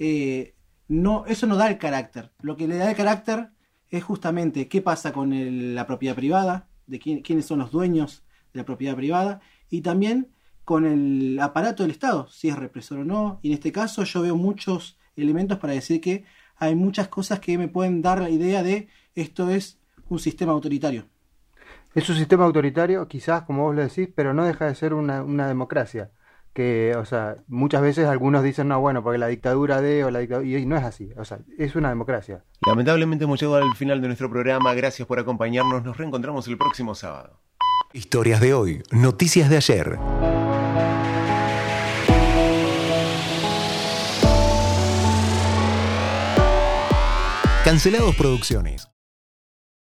eh, no, eso no da el carácter. Lo que le da el carácter es justamente qué pasa con la propiedad privada, de quiénes son los dueños de la propiedad privada, y también con el aparato del Estado, si es represor o no. Y en este caso yo veo muchos elementos para decir que hay muchas cosas que me pueden dar la idea de esto es un sistema autoritario. Es un sistema autoritario, quizás como vos lo decís, pero no deja de ser una, una democracia que, o sea, muchas veces algunos dicen, no, bueno, porque la dictadura de o la dictadura, y no es así, o sea, es una democracia. Lamentablemente hemos llegado al final de nuestro programa, gracias por acompañarnos, nos reencontramos el próximo sábado. Historias de hoy, noticias de ayer. Cancelados Producciones.